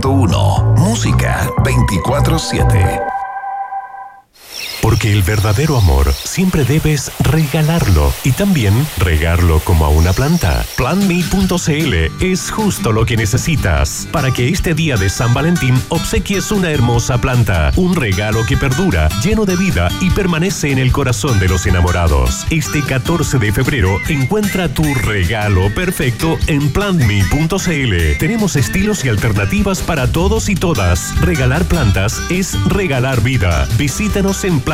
94.1 Música 24/7 porque el verdadero amor siempre debes regalarlo y también regarlo como a una planta. PlantMe.cl es justo lo que necesitas para que este día de San Valentín obsequies una hermosa planta, un regalo que perdura, lleno de vida y permanece en el corazón de los enamorados. Este 14 de febrero encuentra tu regalo perfecto en PlantMe.cl. Tenemos estilos y alternativas para todos y todas. Regalar plantas es regalar vida. Visítanos en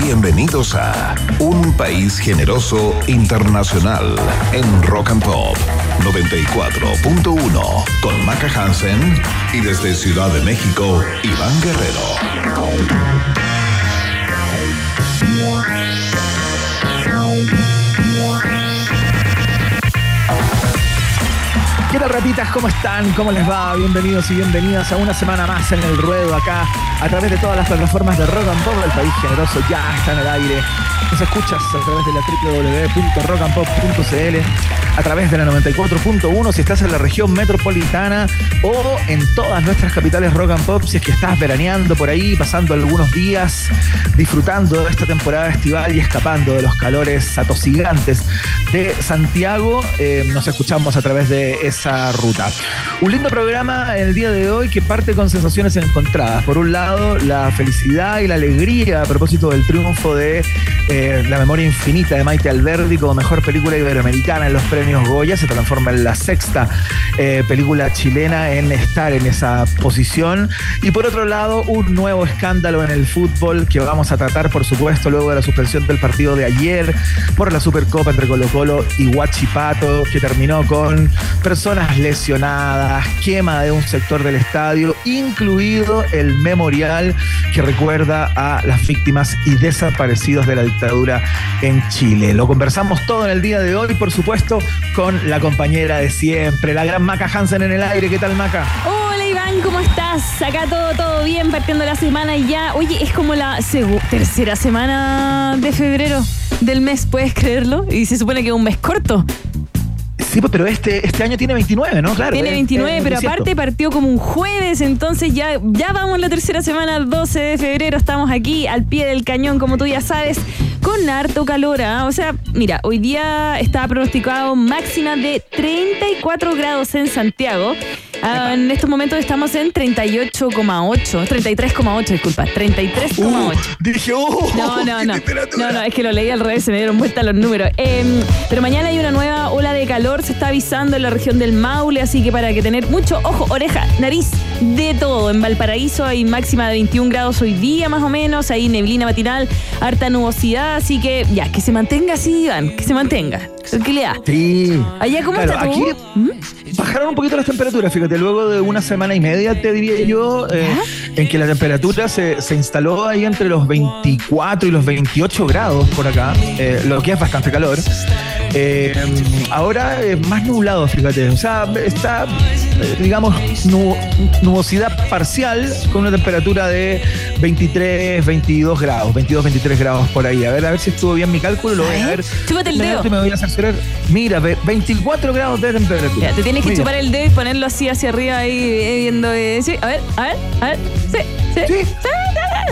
Bienvenidos a Un País Generoso Internacional en Rock and Pop 94.1 con Maca Hansen y desde Ciudad de México, Iván Guerrero. ¿Qué tal ratitas? ¿Cómo están? ¿Cómo les va? Bienvenidos y bienvenidas a una semana más en el ruedo acá a través de todas las plataformas de Rock and Pop. El país generoso ya está en el aire. Nos escuchas a través de la www.rockandpop.cl, a través de la 94.1 si estás en la región metropolitana o en todas nuestras capitales Rock and Pop si es que estás veraneando por ahí, pasando algunos días, disfrutando de esta temporada estival y escapando de los calores atosigantes de Santiago. Eh, nos escuchamos a través de esa ruta. Un lindo programa el día de hoy que parte con sensaciones encontradas. Por un lado, la felicidad y la alegría a propósito del triunfo de eh, La memoria infinita de Maite Alberdi como mejor película iberoamericana en los premios Goya. Se transforma en la sexta eh, película chilena en estar en esa posición. Y por otro lado, un nuevo escándalo en el fútbol que vamos a tratar, por supuesto, luego de la suspensión del partido de ayer por la Supercopa entre Colo Colo y Huachipato, que terminó con personas lesionadas, quema de un sector del estadio, incluido el memorial que recuerda a las víctimas y desaparecidos de la dictadura en Chile. Lo conversamos todo en el día de hoy, por supuesto, con la compañera de siempre, la gran Maca Hansen en el aire. ¿Qué tal, Maca? Hola, Iván, ¿cómo estás? Acá todo, todo bien, partiendo la semana y ya. Oye, es como la tercera semana de febrero del mes, ¿puedes creerlo? Y se supone que es un mes corto. Sí, pero este, este año tiene 29, ¿no? Claro. Tiene 29, pero aparte partió como un jueves, entonces ya, ya vamos la tercera semana, el 12 de febrero, estamos aquí al pie del cañón, como tú ya sabes, con harto calor. ¿ah? O sea, mira, hoy día está pronosticado máxima de 34 grados en Santiago. Ah, en estos momentos estamos en 38,8, 33,8, disculpa, 33,8. Uh, dije, oh, no, no, no, no, no, es que lo leí al revés, se me dieron vuelta los números. Em, pero mañana hay una nueva ola de calor, se está avisando en la región del Maule, así que para que tener mucho ojo, oreja, nariz, de todo. En Valparaíso hay máxima de 21 grados hoy día más o menos, hay neblina matinal, harta nubosidad, así que ya, que se mantenga así, Iván, que se mantenga. Tranquilidad. Sí. Allá, ¿cómo está Aquí ¿Mm? bajaron un poquito las temperaturas, fíjate, luego de una semana y media, te diría yo, eh, en que la temperatura se, se, instaló ahí entre los 24 y los 28 grados por acá, eh, lo que es bastante calor. Eh, ahora es más nublado, fíjate. O sea, está, digamos, nubosidad parcial con una temperatura de 23, 22 grados, 22, 23 grados por ahí. A ver, a ver si estuvo bien mi cálculo. Lo voy a ver. Chúpate el dedo. Me voy a hacer Mira, 24 grados de temperatura. te tienes que chupar el dedo y ponerlo así hacia arriba ahí viendo. sí, a ver, a ver, a ver. Sí, sí. sí.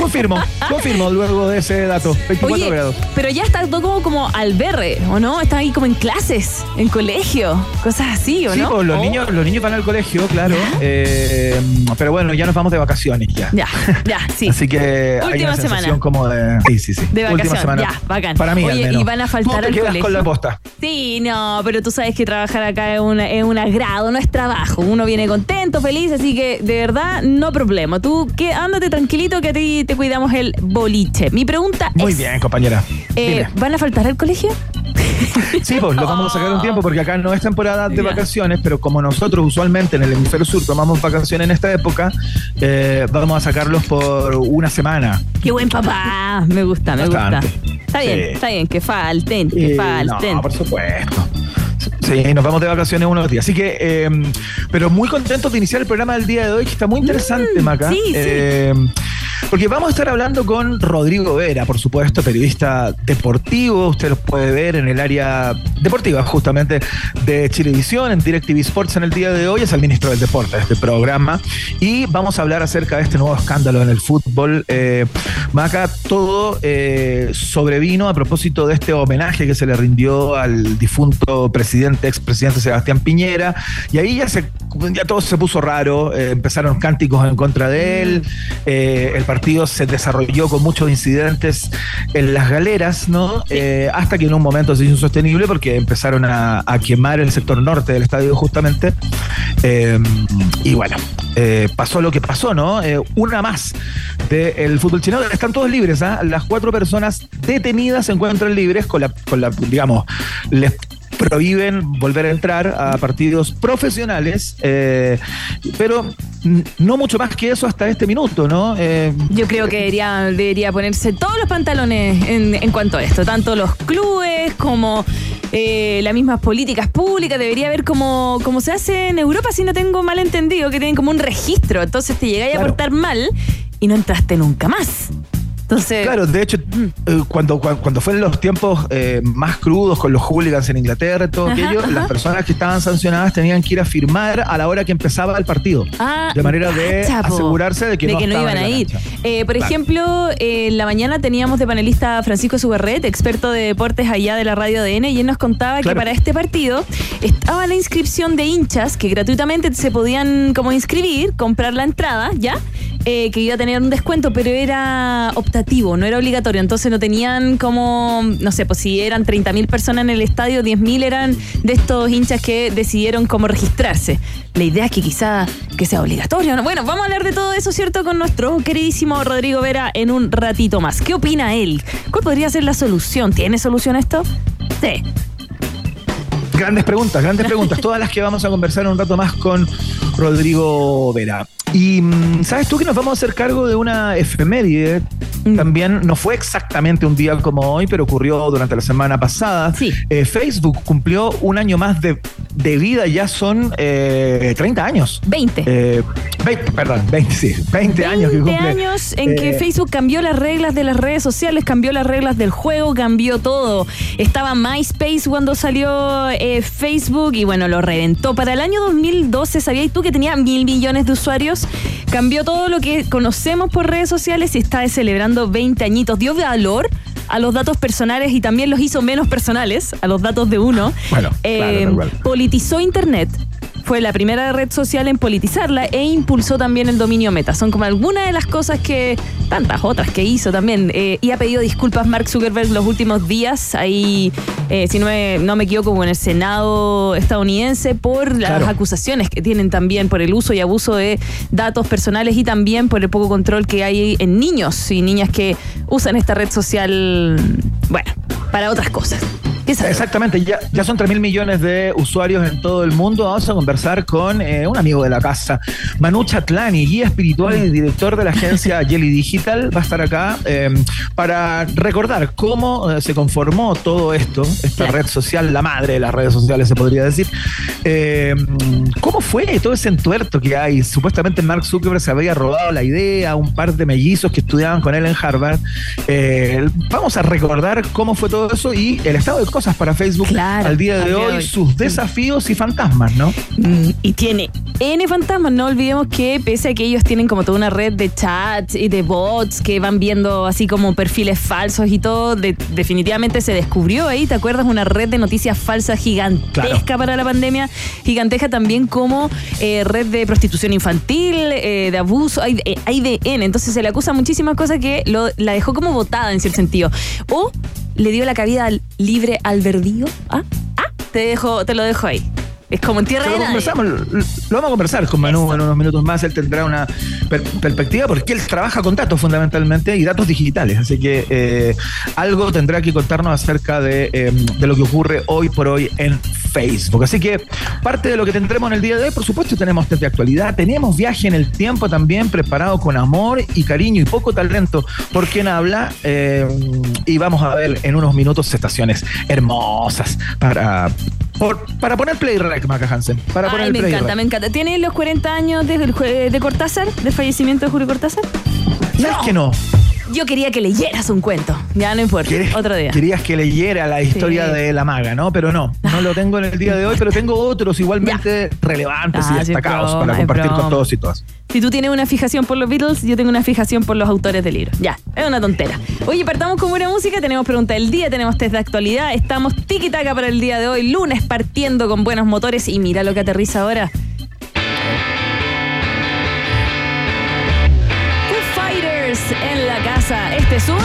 Confirmo, confirmo luego de ese dato. 24 Oye, grados. pero ya está todo como, como al berre, ¿o no? Están ahí como en clases, en colegio, cosas así, ¿o Sí, no? pues los, Oh. niños, los niños van al colegio, claro. eh, pero bueno, ya nos vamos de vacaciones ya. Ya, ya, sí. Así que hay Última una sensación semana. como de. Sí, sí, sí. De semana. ya, bacán. Para mí, Oye, al menos. y van a faltar al quedas colegio. con la posta. Sí, no, pero tú sabes que trabajar acá es, una- es un agrado, no es trabajo. Uno viene contento, feliz, así que de verdad, no problema. Tú que ándate tranquilito que a ti te cuidamos el boliche. Mi pregunta Muy es: bien, compañera. eh. ¿van a faltar al colegio? Sí, pues lo vamos a sacar un tiempo porque acá no es temporada de vacaciones, pero como nosotros usualmente en el hemisferio sur tomamos vacaciones en esta época, eh, vamos a sacarlos por una semana. Qué buen papá. Me gusta, me gusta. Está bien, Sí. está bien, que falten, que Eh, falten. No, por supuesto. Sí, nos vamos de vacaciones unos días. Así que, eh, pero muy contentos de iniciar el programa del día de hoy, que está muy interesante, Maca. Mm, sí, sí. Porque vamos a estar hablando con Rodrigo Vera, por supuesto, periodista deportivo. Usted los puede ver en el área deportiva, justamente, de Chilevisión, en DirecTV Sports en el día de hoy. Es el ministro del deporte de este programa. Y vamos a hablar acerca de este nuevo escándalo en el fútbol. Eh, Maca, todo eh, sobrevino a propósito de este homenaje que se le rindió al difunto presidente, expresidente Sebastián Piñera. Y ahí ya, se, ya todo se puso raro. eh, empezaron cánticos en contra de él. el partido se desarrolló con muchos incidentes en las galeras, ¿no? Hasta que en un momento se hizo insostenible porque empezaron a, quemar el sector norte del estadio justamente. Eh, y bueno, eh, pasó lo que pasó, ¿no? Eh, una más del fútbol chileno. Están todos libres, ¿ah? Las cuatro personas detenidas se encuentran libres con la, con la digamos, les prohíben volver a entrar a partidos profesionales, eh, pero no mucho más que eso hasta este minuto, ¿no? Eh, Yo creo que debería, debería ponerse todos los pantalones en, en cuanto a esto, tanto los clubes como eh, las mismas políticas públicas, debería haber como, como se hace en Europa, si no tengo mal entendido, que tienen como un registro, entonces te llegáis a portar mal y no entraste nunca más. Entonces, Claro, de hecho, eh, cuando, cuando, fueron los tiempos eh, más crudos con los hooligans en Inglaterra y todo Ajá, aquello, ajá. las personas que estaban sancionadas tenían que ir a firmar a la hora que empezaba el partido. Ah, de manera de asegurarse de que de no, que no estaban iban a ir. Eh, por Claro. ejemplo, eh, en la mañana teníamos de panelista a Francisco Suberret, experto de deportes allá de la radio DN, y él nos contaba que para este partido estaba la inscripción de hinchas que gratuitamente se podían como inscribir, comprar la entrada, ¿ya? Eh, que iba a tener un descuento, pero era optativo, no era obligatorio. Entonces no tenían como, no sé, pues si eran 30.000 personas en el estadio, 10.000 eran de estos hinchas que decidieron cómo registrarse. La idea es que quizá que sea obligatorio. ¿no? Bueno, vamos a hablar de todo eso, ¿cierto? Con nuestro queridísimo Rodrigo Vera en un ratito más. ¿Qué opina él? ¿Cuál podría ser la solución? ¿Tiene solución esto? Sí. Grandes preguntas, grandes preguntas, todas las que vamos a conversar un rato más con Rodrigo Vera. Y mm, sabes tú que nos vamos a hacer cargo de una efeméride. Mm. También no fue exactamente un día como hoy, pero ocurrió durante la semana pasada. Sí. Eh, Facebook cumplió un año más de, de vida, ya son eh, 30 años. 20. Eh, 20, perdón, 20, sí, 20, años que 20 cumple. años en que Eh, Facebook cambió las reglas de las redes sociales, cambió las reglas del juego, cambió todo. Estaba MySpace cuando salió eh, Facebook y bueno, lo reventó. Para el año 2012, ¿sabías tú que tenía mil millones de usuarios? Cambió todo lo que conocemos por redes sociales y está celebrando 20 añitos. Dio valor a los datos personales y también los hizo menos personales, a los datos de uno. Bueno, claro, Eh, politizó Internet. Fue la primera red social en politizarla e impulsó también el dominio meta. Son como algunas de las cosas que, tantas otras que hizo también. Eh, y ha pedido disculpas Mark Zuckerberg los últimos días, ahí, eh, si no me, no me equivoco, en el Senado estadounidense, por las Claro. acusaciones que tienen también por el uso y abuso de datos personales y también por el poco control que hay en niños y niñas que usan esta red social, bueno, para otras cosas. Exactamente, ya, ya son 3 mil millones de usuarios en todo el mundo. Vamos a conversar con eh, un amigo de la casa, Manu Chatlani, guía espiritual y director de la agencia Jelly Digital. Va a estar acá eh, para recordar cómo eh, se conformó todo esto, esta Claro. red social, la madre de las redes sociales, se podría decir. Eh, ¿Cómo fue todo ese entuerto que hay? Supuestamente Mark Zuckerberg se había robado la idea, un par de mellizos que estudiaban con él en Harvard. Eh, vamos a recordar cómo fue todo eso y el estado de cosas para Facebook al día de hoy, sus desafíos y fantasmas, ¿no? Mm, y tiene N fantasmas, no olvidemos que pese a que ellos tienen como toda una red de chats y de bots que van viendo así como perfiles falsos y todo, definitivamente se descubrió ahí, ¿te acuerdas? Una red de noticias falsas gigantesca para la pandemia, gigantesca también como eh, red de prostitución infantil, eh, de abuso, hay, hay de N, entonces se le acusa muchísimas cosas que lo, la dejó como votada en cierto sentido. O le dio la cabida libre al verdío. ¿Ah? ¿Ah? Te, dejo, te lo dejo ahí. Es como en tierra de lo, vamos a conversar con Manu en unos minutos más. Él tendrá una perspectiva porque él trabaja con datos fundamentalmente y datos digitales. Así que eh, algo tendrá que contarnos acerca de, eh, de, lo que ocurre hoy por hoy en Facebook. Así que parte de lo que tendremos en el día de hoy, por supuesto, tenemos de actualidad. Tenemos viaje en el tiempo también preparado con amor y cariño y poco talento por quien habla. Eh, y vamos a ver en unos minutos estaciones hermosas para para poner play rec, Maca Hansen. Para Ay, me encanta, me encanta. ¿Tienes los 40 años de, de Cortázar, del fallecimiento de Julio Cortázar? ¿Sabes que no? Yo quería que leyeras un cuento. Ya no importa. Otro día. Querías que leyera la historia de la maga, ¿no? Pero no. No lo tengo en el día de hoy, pero tengo otros igualmente relevantes y ah, destacados para compartir con todos y todas. Si tú tienes una fijación por los Beatles, yo tengo una fijación por los autores del libro. Ya, es una tontera. Oye, partamos con buena música, tenemos pregunta del día, tenemos test de actualidad, estamos tiki-taka para el día de hoy, lunes partiendo con buenos motores y mira lo que aterriza ahora. Este es un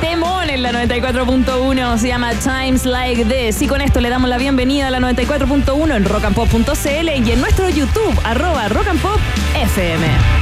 temón en la 94.1. Se llama Times Like This. Y con esto le damos la bienvenida a la 94.1 en rockandpop.cl y en nuestro YouTube, arroba rockandpopfm.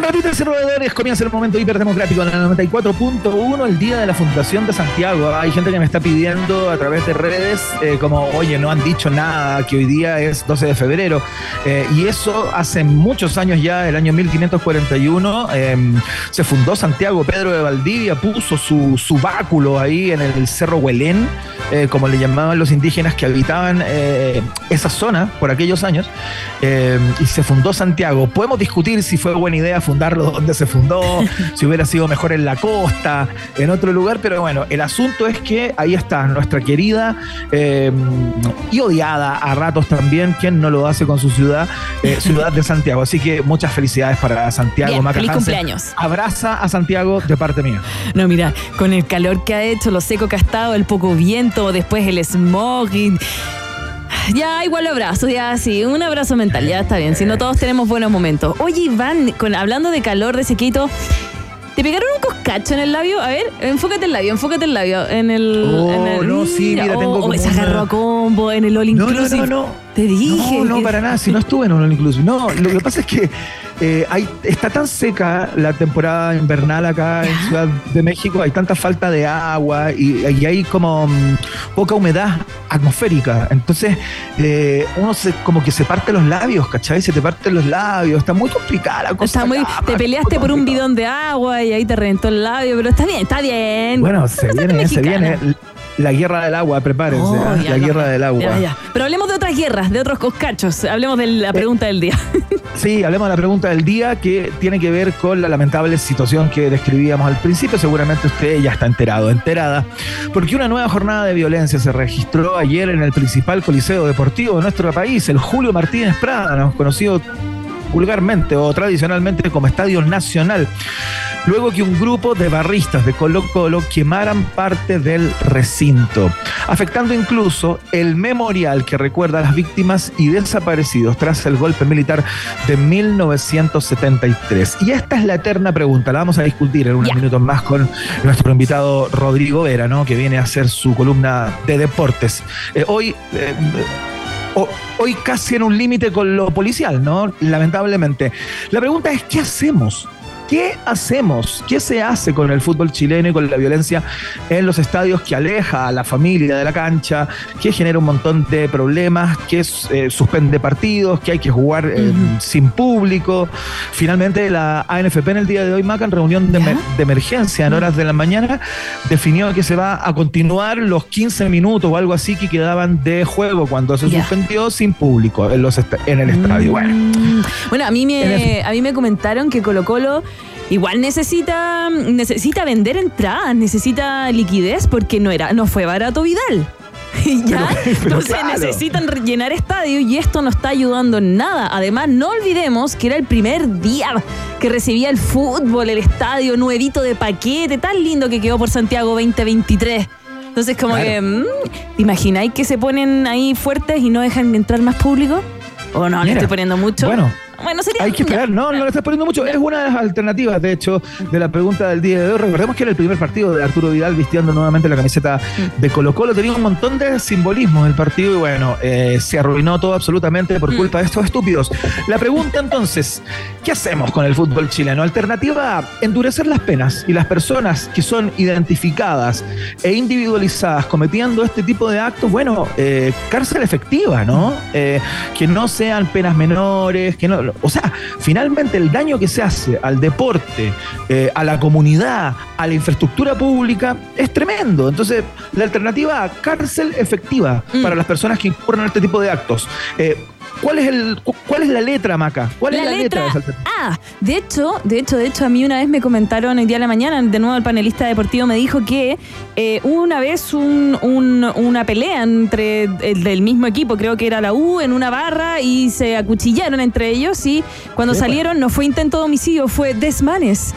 Bien, y roedores, comienza el momento hiperdemocrático en el 94.1, el día de la Fundación de Santiago. Hay gente que me está pidiendo a través de redes, eh, como, oye, no han dicho nada, que hoy día es 12 de febrero. Eh, y eso hace muchos años ya, el año 1541, eh, se fundó Santiago. Pedro de Valdivia puso su, su báculo ahí en el Cerro Huelén, eh, como le llamaban los indígenas que habitaban eh, esa zona por aquellos años, eh, y se fundó Santiago. Podemos discutir si fue buena idea fundarlo donde se fundó, si hubiera sido mejor en la costa, en otro lugar, pero bueno, el asunto es que ahí está nuestra querida eh, y odiada a ratos también, quien no lo hace con su ciudad, eh, ciudad de Santiago. Así que muchas felicidades para Santiago. Bien, Maca feliz Hansen. cumpleaños. Abraza a Santiago de parte mía. No, mira, con el calor que ha hecho, lo seco que ha estado, el poco viento, después el smog. y- Ya, igual abrazo, ya sí, un abrazo mental, ya está bien. Si no, todos tenemos buenos momentos. Oye, Iván, con, hablando de calor, de sequito, ¿te pegaron un coscacho en el labio? A ver, enfócate el labio, enfócate el labio. En el. Oh, en el- no, sí, mira, tengo oh, como se una- agarró a combo en el All No, no, Inclusive. no, no. Te dije. No, no, para nada, si no estuve en un All Inclusive. No, lo que pasa es que eh, hay, está tan seca la temporada invernal acá en Ciudad de México, hay tanta falta de agua y, y hay como mm, poca humedad atmosférica. Entonces, eh, uno se, como que se parte los labios, ¿cachai? Se te parten los labios, está muy complicada la cosa. Está muy, acá, te peleaste por un bidón de agua y ahí te reventó el labio, pero está bien, está bien. Bueno, se viene, se viene la guerra del agua, prepárense, Oh, ya, la no. guerra del agua. Ya, ya. Pero hablemos de otras guerras, de otros coscachos. Hablemos de Eh, la pregunta del día. Sí, hablemos de la pregunta del día que tiene que ver con la lamentable situación que describíamos al principio. Seguramente usted ya está enterado, enterada, porque una nueva jornada de violencia se registró ayer en el principal coliseo deportivo de nuestro país, el Julio Martínez Prada, ¿no? conocido vulgarmente o tradicionalmente como Estadio Nacional, luego que un grupo de barristas de Colo Colo quemaran parte del recinto, afectando incluso el memorial que recuerda a las víctimas y desaparecidos tras el golpe militar de 1973. Y esta es la eterna pregunta, la vamos a discutir en unos minutos más con nuestro invitado Rodrigo Vera, ¿no? que viene a hacer su columna de deportes. Eh, hoy... eh, hoy casi en un límite con lo policial, ¿no? Lamentablemente. La pregunta es, ¿qué hacemos? ¿Qué hacemos? ¿Qué se hace con el fútbol chileno y con la violencia en los estadios que aleja a la familia de la cancha, que genera un montón de problemas, que eh, suspende partidos, que hay que jugar eh, sin público? Finalmente, la ANFP en el día de hoy, Maca, en reunión de, emergencia en horas de la mañana, definió que se va a continuar los 15 minutos o algo así que quedaban de juego cuando se suspendió sin público en, los est- en el estadio. Bueno, Mm. Bueno, a mí me, a mí me comentaron que Colo Colo igual necesita, necesita vender entradas, necesita liquidez porque no era, no fue barato Vidal. ¿Ya? Pero- pero Entonces claro. necesitan llenar estadio y esto no está ayudando en nada. Además, no olvidemos que era el primer día que recibía el fútbol, el estadio nuevito de paquete, tan lindo que quedó por Santiago 2023. Entonces, como Claro. que, mm, ¿te imagináis que se ponen ahí fuertes y no dejan entrar más público? ¿O no? ¿Le Mira, estoy poniendo mucho? bueno, Bueno, sería. Hay que esperar, no, no le estás poniendo mucho. Es una de las alternativas, de hecho, de la pregunta del día de hoy. Recordemos que era el primer partido de Arturo Vidal vistiendo nuevamente la camiseta de Colo Colo. Tenía un montón de simbolismos el partido y bueno, eh, se arruinó todo absolutamente por culpa de estos estúpidos. La pregunta entonces, ¿qué hacemos con el fútbol chileno? Alternativa, endurecer las penas y las personas que son identificadas e individualizadas cometiendo este tipo de actos, bueno, eh, cárcel efectiva, ¿no? Eh, que no sean penas menores, que no, o sea, finalmente el daño que se hace al deporte, eh, a la comunidad, a la infraestructura pública, es tremendo. Entonces, la alternativa, cárcel efectiva Mm. para las personas que incurren en este tipo de actos. Eh, ¿Cuál es el cu- cuál es la letra, Maca? ¿Cuál es la letra, de esa alternativa? Ah, de hecho, de hecho, de hecho, a mí una vez me comentaron el día de la mañana, de nuevo el panelista deportivo me dijo que eh, una vez un- un- una pelea entre el del mismo equipo, creo que era la U, en una barra y se acuchillaron entre ellos y cuando salieron no fue intento de homicidio, fue desmanes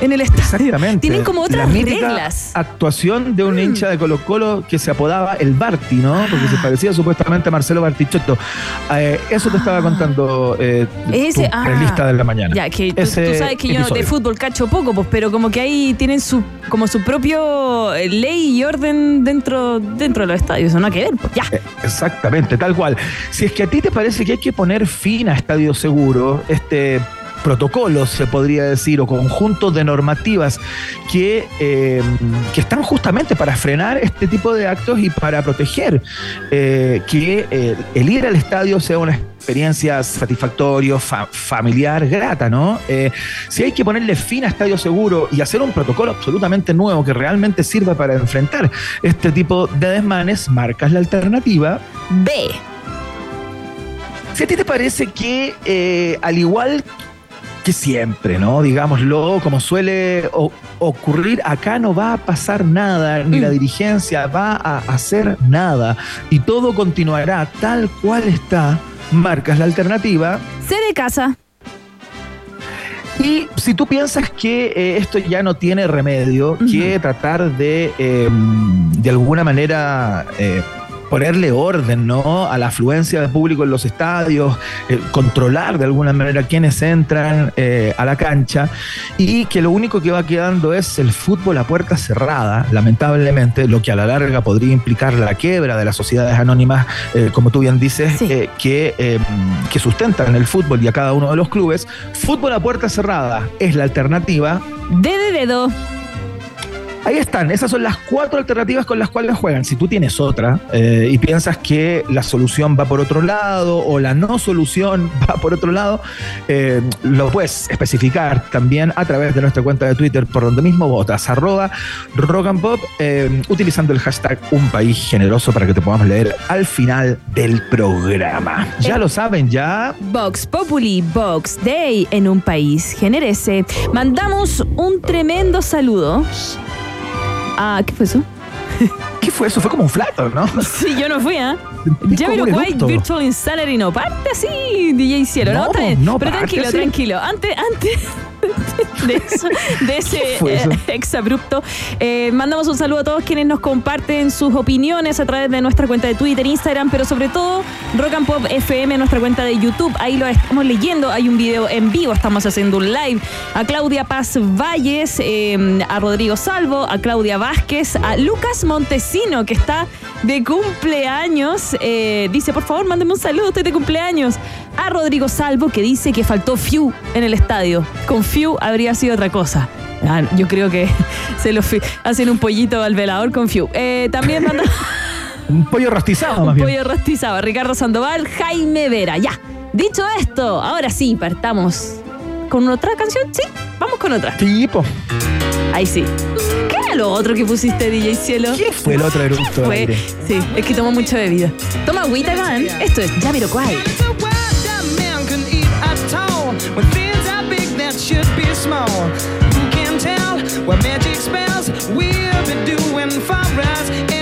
en el estadio. Exactamente. Tienen como otras la reglas. Mm. actuación de un hincha de Colo Colo que se apodaba el Barti, ¿no? Porque se parecía supuestamente a Marcelo Bartichotto. Eh, eso te estaba contando eh, Ese, tu ah. de la mañana. Ya, que tú, sabes que yo de fútbol cacho poco, pues, pero como que ahí tienen su como su propio eh, ley y orden dentro, dentro de los estadios, ¿o no? que ver, pues ya. Eh, Exactamente, tal cual. Si es que a ti te parece que hay que poner fin a Estadio Seguro, este protocolo, se podría decir, o conjunto de normativas que, eh, que están justamente para frenar este tipo de actos y para proteger eh, que eh, el ir al estadio sea una experiencia satisfactoria, fa- familiar, grata, ¿no? Si hay que ponerle fin a Estadio Seguro y hacer un protocolo absolutamente nuevo que realmente sirva para enfrentar este tipo de desmanes, marcas la alternativa B. si a ti te parece que, eh, al igual que siempre, ¿no? Digámoslo, como suele ocurrir, acá no va a pasar nada, ni Mm. la dirigencia va a hacer nada, y todo continuará tal cual está, marcas la alternativa. C de casa. Y si tú piensas que eh, esto ya no tiene remedio, que tratar de, eh, de alguna manera, eh, ponerle orden ¿no? a la afluencia de público en los estadios, eh, controlar de alguna manera quiénes entran eh, a la cancha y que lo único que va quedando es el fútbol a puerta cerrada, lamentablemente, lo que a la larga podría implicar la quiebra de las sociedades anónimas, eh, como tú bien dices, Sí. eh, que, eh, que sustentan el fútbol y a cada uno de los clubes. Fútbol a puerta cerrada es la alternativa. De dedo. Ahí están, esas son las cuatro alternativas con las cuales juegan. Si tú tienes otra eh, y piensas que la solución va por otro lado o la no solución va por otro lado, eh, lo puedes especificar también a través de nuestra cuenta de Twitter por donde mismo votas, arroba rock and pop, eh, utilizando el hashtag un país generoso para que te podamos leer al final del programa. Ya lo saben, ya Vox Populi, Vox Day en un país generese. Mandamos un tremendo saludo. Ah, ¿qué fue eso? ¿Qué fue eso? Fue como un flato, ¿no? Sí, yo no fui, ¿ah? White eructo. Virtual Insanity no parte así, DJ Cielo, ¿no? No, Está bien. no Pero parte tranquilo, así. tranquilo. Antes, antes de, eso- de ese eh, exabrupto, eh, mandamos un saludo a todos quienes nos comparten sus opiniones a través de nuestra cuenta de Twitter, Instagram, pero sobre todo Rock and Pop FM, nuestra cuenta de YouTube. Ahí lo estamos leyendo. Hay un video en vivo, estamos haciendo un live. A Claudia Paz Valles, eh, a Rodrigo Salvo, a Claudia Vázquez, a Lucas Montesino, que está de cumpleaños. Dice, por favor, mándeme un saludo, estoy de cumpleaños. A Rodrigo Salvo, que dice que faltó Fiu en el estadio. Con Fiu habría sido otra cosa. Ah, yo creo que se lo hacen un pollito al velador con Fiu. Eh, también manda Un pollo rostizado, más un bien. pollo rostizado. Ricardo Sandoval, Jaime Vera. Ya. Dicho esto, ahora sí, partamos con otra canción. Sí, vamos con otra. Tipo, Ahí sí. ¿Qué era lo otro que pusiste, DJ Cielo? ¿qué fue el otro eructo Fue, sí, es que tomó mucha bebida. Toma agüita. Esto es Jamiroquai. Should be small. Who can tell what magic spells we'll be doing for us?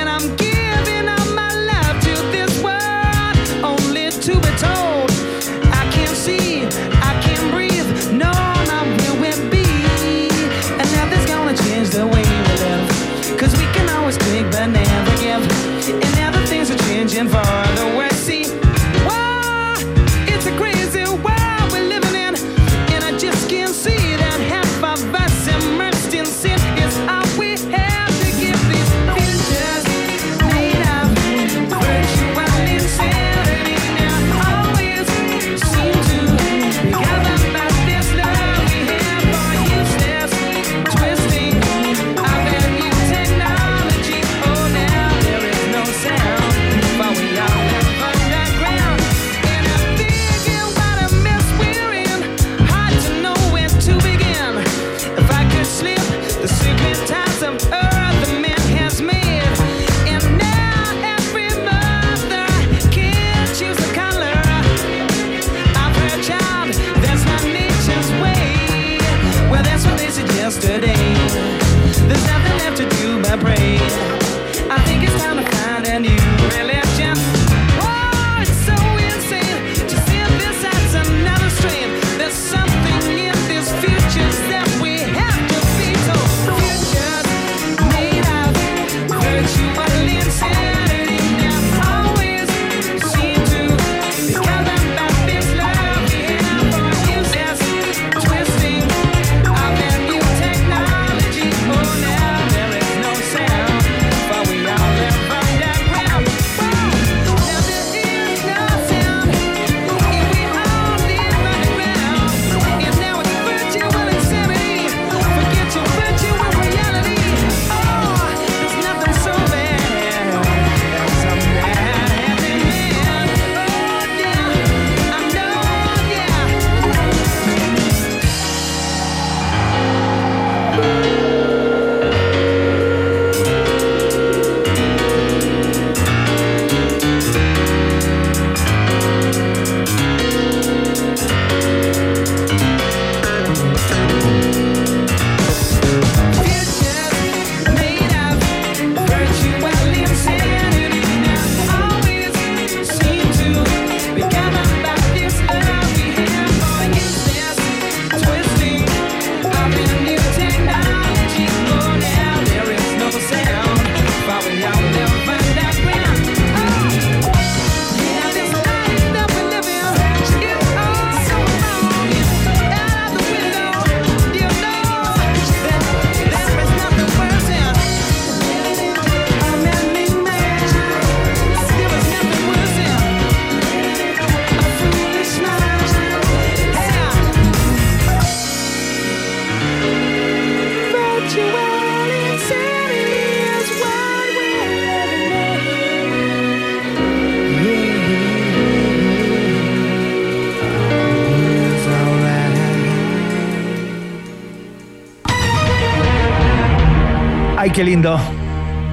Qué lindo.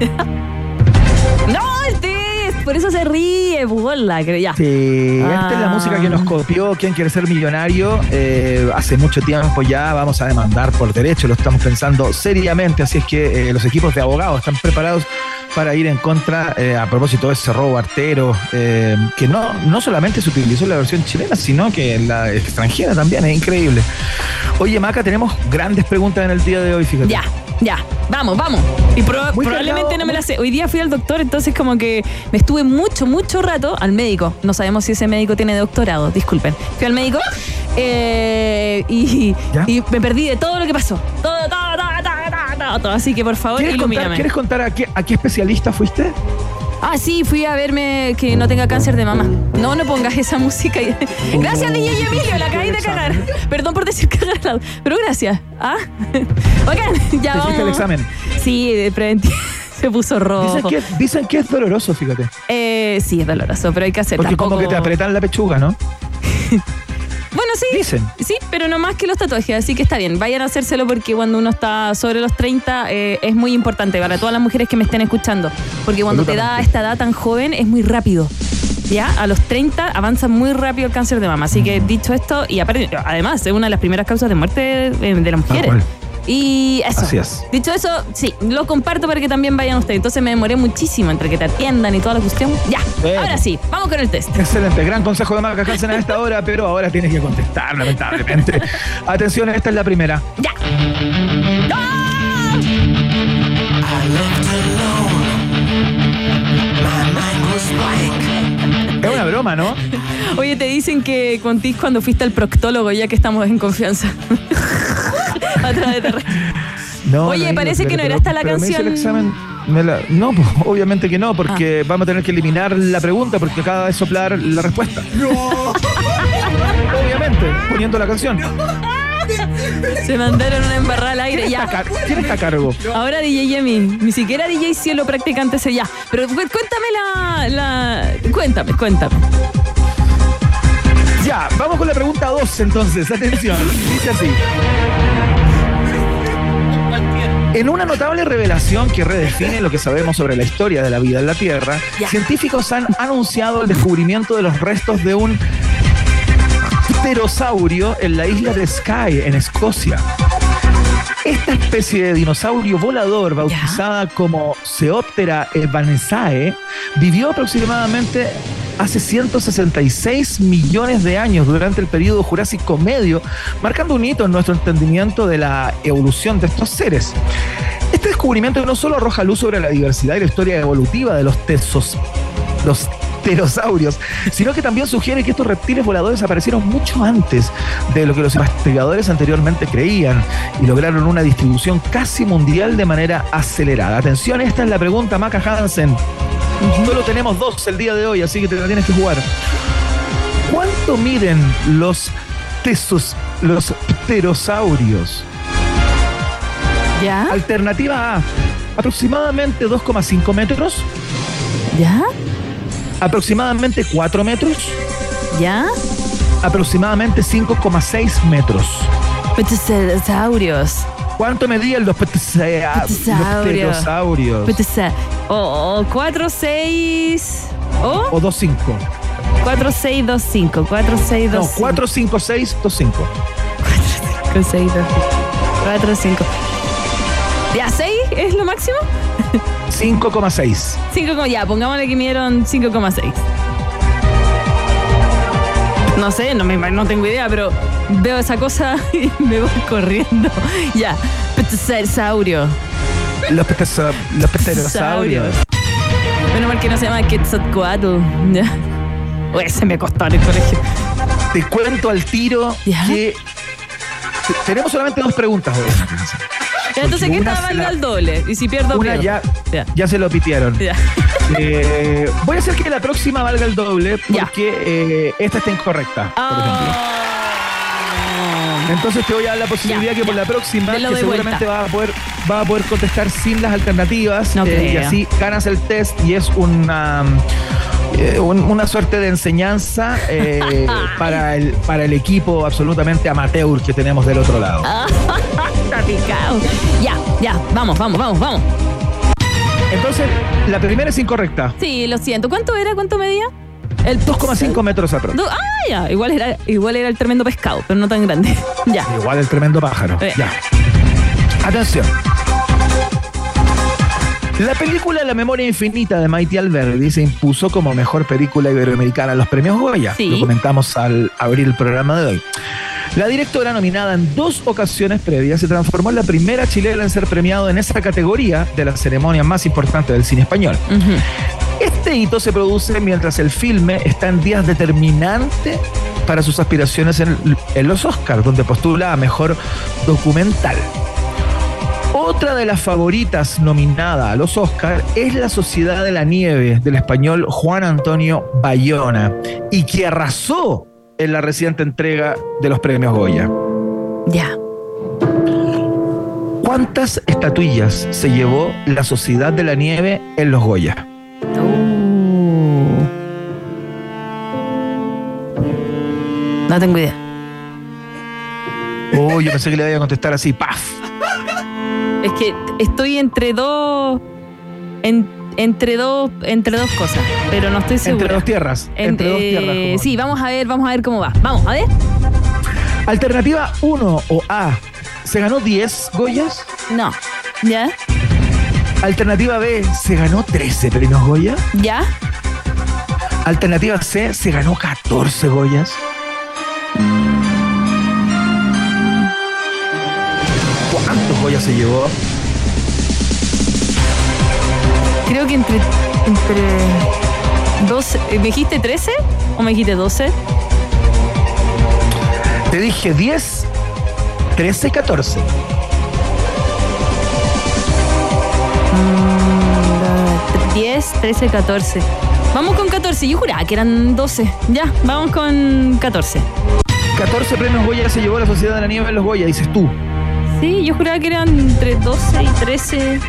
No, el test. Por eso se ríe, bola, creo ya. Sí, esta es la Ah. música que nos copió ¿Quién quiere ser millonario? Eh, hace mucho tiempo ya vamos a demandar por derecho, lo estamos pensando seriamente, así es que eh, los equipos de abogados están preparados para ir en contra eh, a propósito de ese robo artero, eh, que no, no solamente se utilizó en la versión chilena, sino que en la extranjera también, es increíble. Oye, Maca, tenemos grandes preguntas en el día de hoy, fíjate. Ya, ya. Vamos, vamos. Y proba- Muy probablemente cargado, no me la sé. Hoy día fui al doctor, entonces como que me estuve mucho, mucho rato al médico. No sabemos si ese médico tiene doctorado, disculpen. Fui al médico eh, y, me perdí de todo lo que pasó. Todo, todo, todo, todo, todo, todo. Así que por favor, ¿Quieres contar, ilumíname. ¿Quieres contar a qué, a qué especialista fuiste? Ah, sí, fui a verme que no tenga cáncer de mama. No, no pongas esa música. Gracias, DJ Emilio, la caí de cagar. Perdón por decir cagar pero gracias. ¿Ah? Bacán, ya ¿Te vamos. hiciste el examen? Sí, de. Se puso rojo. Dicen que, dicen que es doloroso, fíjate. Eh, sí, es doloroso, pero hay que hacer Porque como tampoco- que te apretan la pechuga, ¿no? Bueno, sí. Dicen. Sí, pero no más que los tatuajes, así que está bien. Vayan a hacérselo porque cuando uno está sobre los 30 eh, es muy importante para todas las mujeres que me estén escuchando. Porque cuando te da esta edad tan joven es muy rápido. Ya, a los 30 avanza muy rápido el cáncer de mama. Así que dicho esto, y aparte, además es una de las primeras causas de muerte de, de las mujeres. Y eso. Así es. Dicho eso, sí, lo comparto para que también vayan ustedes. Entonces me demoré muchísimo entre que te atiendan y toda la cuestión. Ya, ahora sí, vamos con el test. Excelente, gran consejo de Maca Hansen a esta hora, pero ahora tienes que contestar, lamentablemente. Atención, esta es la primera. Ya. ¡Ah! Es una broma, ¿no? Oye, te dicen que contís cuando fuiste al proctólogo, ya que estamos en confianza. No, Oye, no parece que no era esta la pero me hice el canción. examen, me la- no, pues, obviamente que no, Ah. porque vamos a tener que eliminar la pregunta porque acaba de soplar la respuesta. obviamente, poniendo la canción. Se mandaron una embarrada al aire. ¿Quién Ya. está, a car- quién está a cargo? Ahora DJ Yemi, ni siquiera DJ Cielo practicante se ya. Pero cu- cuéntame la, la. Cuéntame, cuéntame. Ya, vamos con la pregunta 2 entonces, atención. Dice así. En una notable revelación que redefine lo que sabemos sobre la historia de la vida en la Tierra, científicos han anunciado el descubrimiento de los restos de un pterosaurio en la isla de Skye, en Escocia. Esta especie de dinosaurio volador, bautizada como Ceoptera evanesae, vivió aproximadamente hace 166 millones de años durante el periodo Jurásico Medio, marcando un hito en nuestro entendimiento de la evolución de estos seres. Este descubrimiento no solo arroja luz sobre la diversidad y la historia evolutiva de los tesos, los pterosaurios, sino que también sugiere que estos reptiles voladores aparecieron mucho antes de lo que los investigadores anteriormente creían y lograron una distribución casi mundial de manera acelerada. Atención, esta es la pregunta, Maca Hansen. Solo tenemos dos el día de hoy, así que te la tienes que jugar. ¿Cuánto miden los tesos, los pterosaurios? ¿Ya? Alternativa A, aproximadamente 2,5 metros, ¿Ya? aproximadamente 4 metros, ¿Ya? aproximadamente 5,6 metros. Pterosaurios. ¿Cuánto medían los, ptesa- los Pterosaurios. pterosaurios? Oh, 4, 6. Oh, O 2,5. 4, 6, 2, 5. 4, 6, 2, No, 4, 5, 6, 2, 5. 4, 6, 2, 4, 5. ¿Ya 6 es lo máximo? 5,6. 5, como- ya, pongámosle que midieron 5,6. No sé, no, me, no tengo idea, pero veo esa cosa y me voy corriendo. Ya, pterosaurio. Los, pterosa- los pterosaurios. Menos mal que no se llama Quetzalcoatl. Uy, se me costó en el colegio. Te cuento al tiro Ya. que te- tenemos solamente dos preguntas hoy. Ya, entonces, ¿qué está valga el doble? Y si pierdo, Una pierdo. ya, Ya. ya se lo pitearon. Ya. Eh, voy a hacer que la próxima valga el doble porque eh, esta está incorrecta, por ejemplo. Entonces te voy a dar la posibilidad Ya, que por ya. la próxima, que seguramente vas a, poder, vas a poder contestar sin las alternativas No eh, y así ganas el test y es una, eh, un- una suerte de enseñanza eh, para, el, para el equipo absolutamente amateur que tenemos del otro lado. Está picado. Ya, ya, vamos, vamos, vamos, vamos. Entonces, la primera es incorrecta. Sí, lo siento. ¿Cuánto era? ¿Cuánto medía? El 2,5 metros atrás. Ah, ya. Igual era, igual era el tremendo pescado, pero no tan grande. ya. Igual el tremendo pájaro. Eh. Ya. Atención. La película La memoria infinita de Maite Alberdi se impuso como mejor película iberoamericana en los premios Goya. Sí. Lo comentamos al abrir el programa de hoy. La directora, nominada en dos ocasiones previas, se transformó en la primera chilena en ser premiado en esa categoría de la ceremonia más importante del cine español. Ujú. Este hito se produce mientras el filme está en días determinantes para sus aspiraciones en, en los Oscars, donde postula a mejor documental. Otra de las favoritas nominada a los Oscars es La Sociedad de la Nieve del español Juan Antonio Bayona y que arrasó en la reciente entrega de los premios Goya. Ya. ¿Cuántas estatuillas se llevó La Sociedad de la Nieve en los Goya? Uh. No tengo idea. Oh, yo pensé que le iba a contestar así, ¡paf! Es que estoy entre dos. en- entre dos. Entre dos cosas. Pero no estoy segura. Entre dos tierras. En- entre dos tierras. sí, vamos a ver, vamos a ver cómo va. Vamos, a ver. Alternativa 1 o A. ¿Se ganó 10 Goyas? No. ¿Ya? Alternativa B. ¿Se ganó 13 premios Goya? ¿Ya? Alternativa C. ¿Se ganó 14 Goyas? ¿Cuántos Goyas se llevó? Creo que entre. Entre. 12. ¿Me dijiste 13? ¿O me dijiste 12? Te dije 10, 13, 14. 10, 13, 14. Vamos con 14. Yo juraba que eran 12. Ya, vamos con 14. 14 premios Goya se llevó la Sociedad de la Nieve en los Goya, dices tú. Sí, yo juraba que eran entre 12 y 13.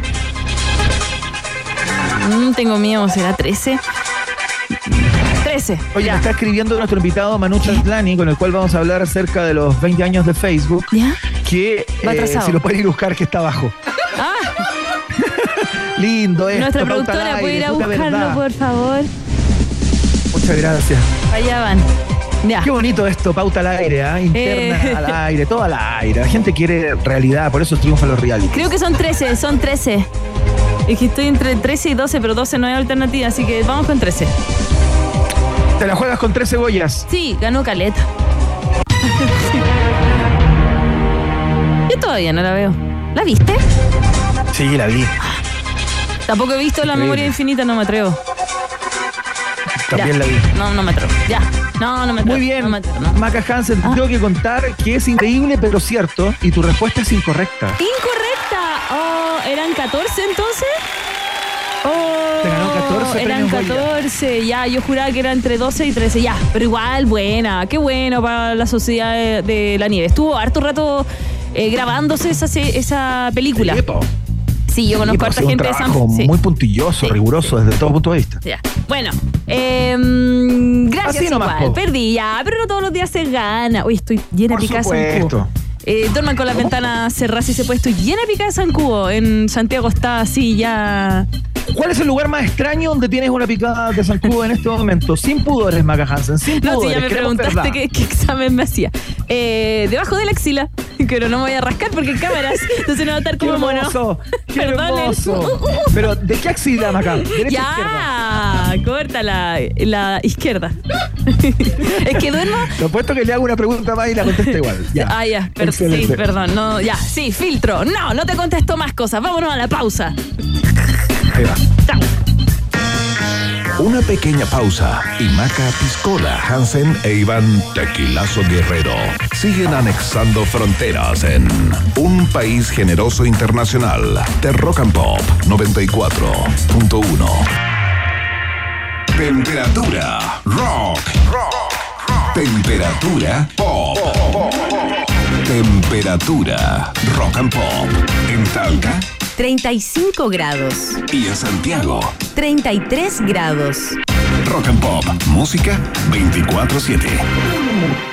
Mm, tengo miedo, ¿será 13? 13. Oye, ya. está escribiendo nuestro invitado Manu Chatlani, con el cual vamos a hablar acerca de los 20 años de Facebook, ¿Ya? que Va eh, atrasado. si lo pueden ir a buscar, que está abajo. Lindo esto, nuestra productora puede ir a buscarlo, verdad. por favor. Muchas gracias. Allá van. Ya. Qué bonito esto, pauta al aire, ¿ah? interna Eh. al aire, todo al aire. La gente quiere realidad, por eso triunfan los reality. Creo que son 13, son 13. Es que estoy entre 13 y 12, pero 12 no hay alternativa, así que vamos con 13. Te la juegas con tres cebollas. Sí, ganó Caleta. Yo todavía no la veo. ¿La viste? Sí, la vi. Tampoco he visto La. Memoria Infinita, no me atrevo. También Ya. la vi. No, no me atrevo. Ya. No, no me atrevo. Muy bien, No me atrevo, no. Maca Hansen, te Ah. tengo que contar que es increíble pero cierto y tu respuesta es incorrecta. Incorrecta. Oh, ¿eran 14 entonces? Oh, Te ganó 14 Eran premios Goya. 14, ya, yo juraba que era entre 12 y 13, ya, pero igual, buena, qué bueno para la sociedad de, de la nieve. Estuvo harto rato eh, grabándose esa, esa película. Sí. Sí, yo Sí, conozco po, a ha harta gente de San sí. muy puntilloso, Sí. riguroso desde todo punto de vista. Ya. Bueno, em, gracias nomás, igual. po. Perdí ya, pero no todos los días se gana. Uy, estoy llena de picada de supuesto. zancudo. Eh, duerman con las ventanas cerradas si se puede. Estoy llena de picada de zancudo. En Santiago está así ya. ¿Cuál es el lugar más extraño donde tienes una picada de zancudo en este momento? Sin pudores, Maca Hansen, sin No, pudores. si ya me preguntaste qué, qué examen me hacía. Eh, debajo de la axila. Pero no me voy a rascar porque hay cámaras. Entonces no va a estar ¡Qué como mono. hermoso! ¡Qué Perdonen. hermoso! Pero, ¿de qué axila, Maca? Ya, corta la, la izquierda. es que duermo. Te apuesto que le hago una pregunta más y la contesta igual. Ya. Ah, ya, per- sí, perdón, no, ya, sí, filtro. No, no te contesto más cosas. Vámonos a la pausa. Una pequeña pausa y Maca Piscola, Hansen e Iván Tequilazo Guerrero siguen anexando fronteras en un país generoso internacional de Rock and Pop 94.1. Temperatura rock. Temperatura pop. Temperatura rock and pop. En Talca 35 grados. y en Santiago. 33 grados. Rock and Pop. Música 24-7.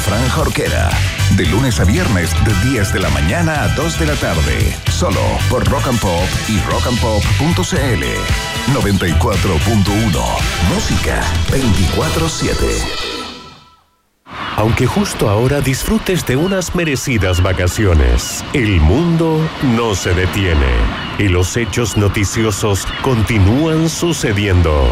Fran Jorquera, de lunes a viernes de 10 de la mañana a 2 de la tarde, solo por Rock and Pop y rockandpop.cl 94.1, música 24-7. Aunque justo ahora disfrutes de unas merecidas vacaciones, el mundo no se detiene y los hechos noticiosos continúan sucediendo.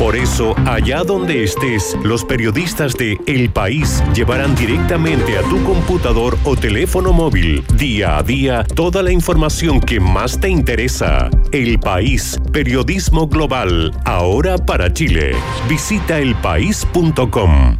Por eso, allá donde estés, los periodistas de El País llevarán directamente a tu computador o teléfono móvil, día a día, toda la información que más te interesa. El País, periodismo global, ahora para Chile. Visita elpaís.com.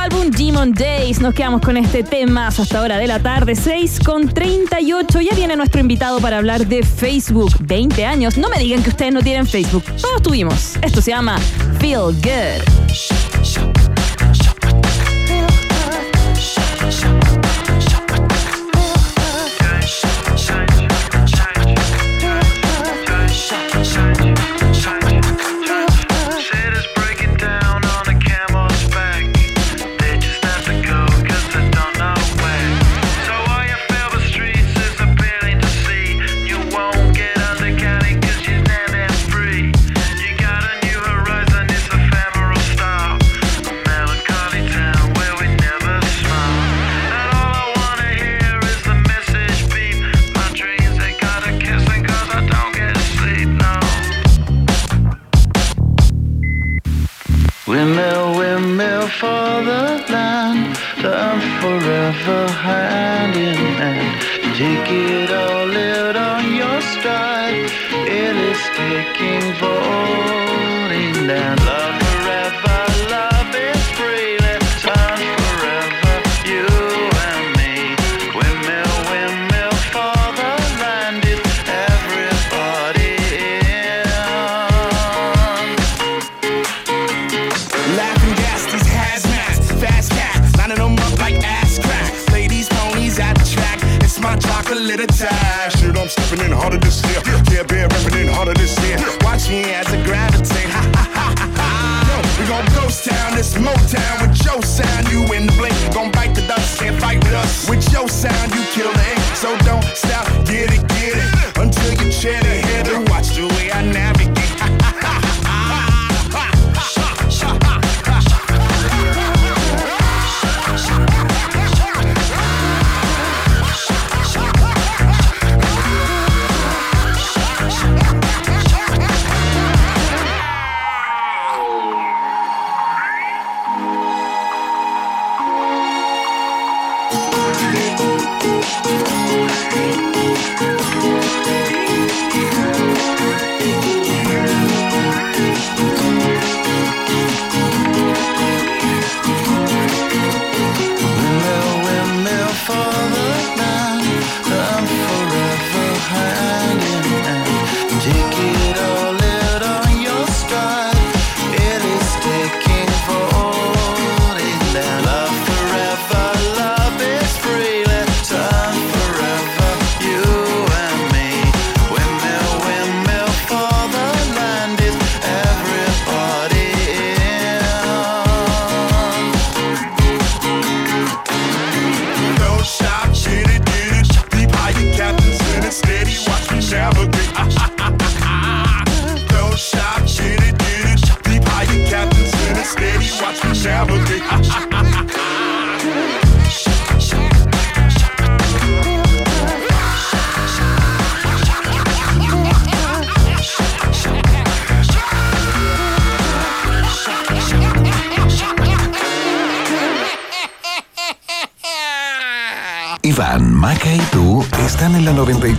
Days, nos quedamos con este tema hasta ahora de la tarde, 6 con 38. Ya viene nuestro invitado para hablar de Facebook. 20 años. No me digan que ustedes no tienen Facebook. Todos tuvimos. Esto se llama Feel Good.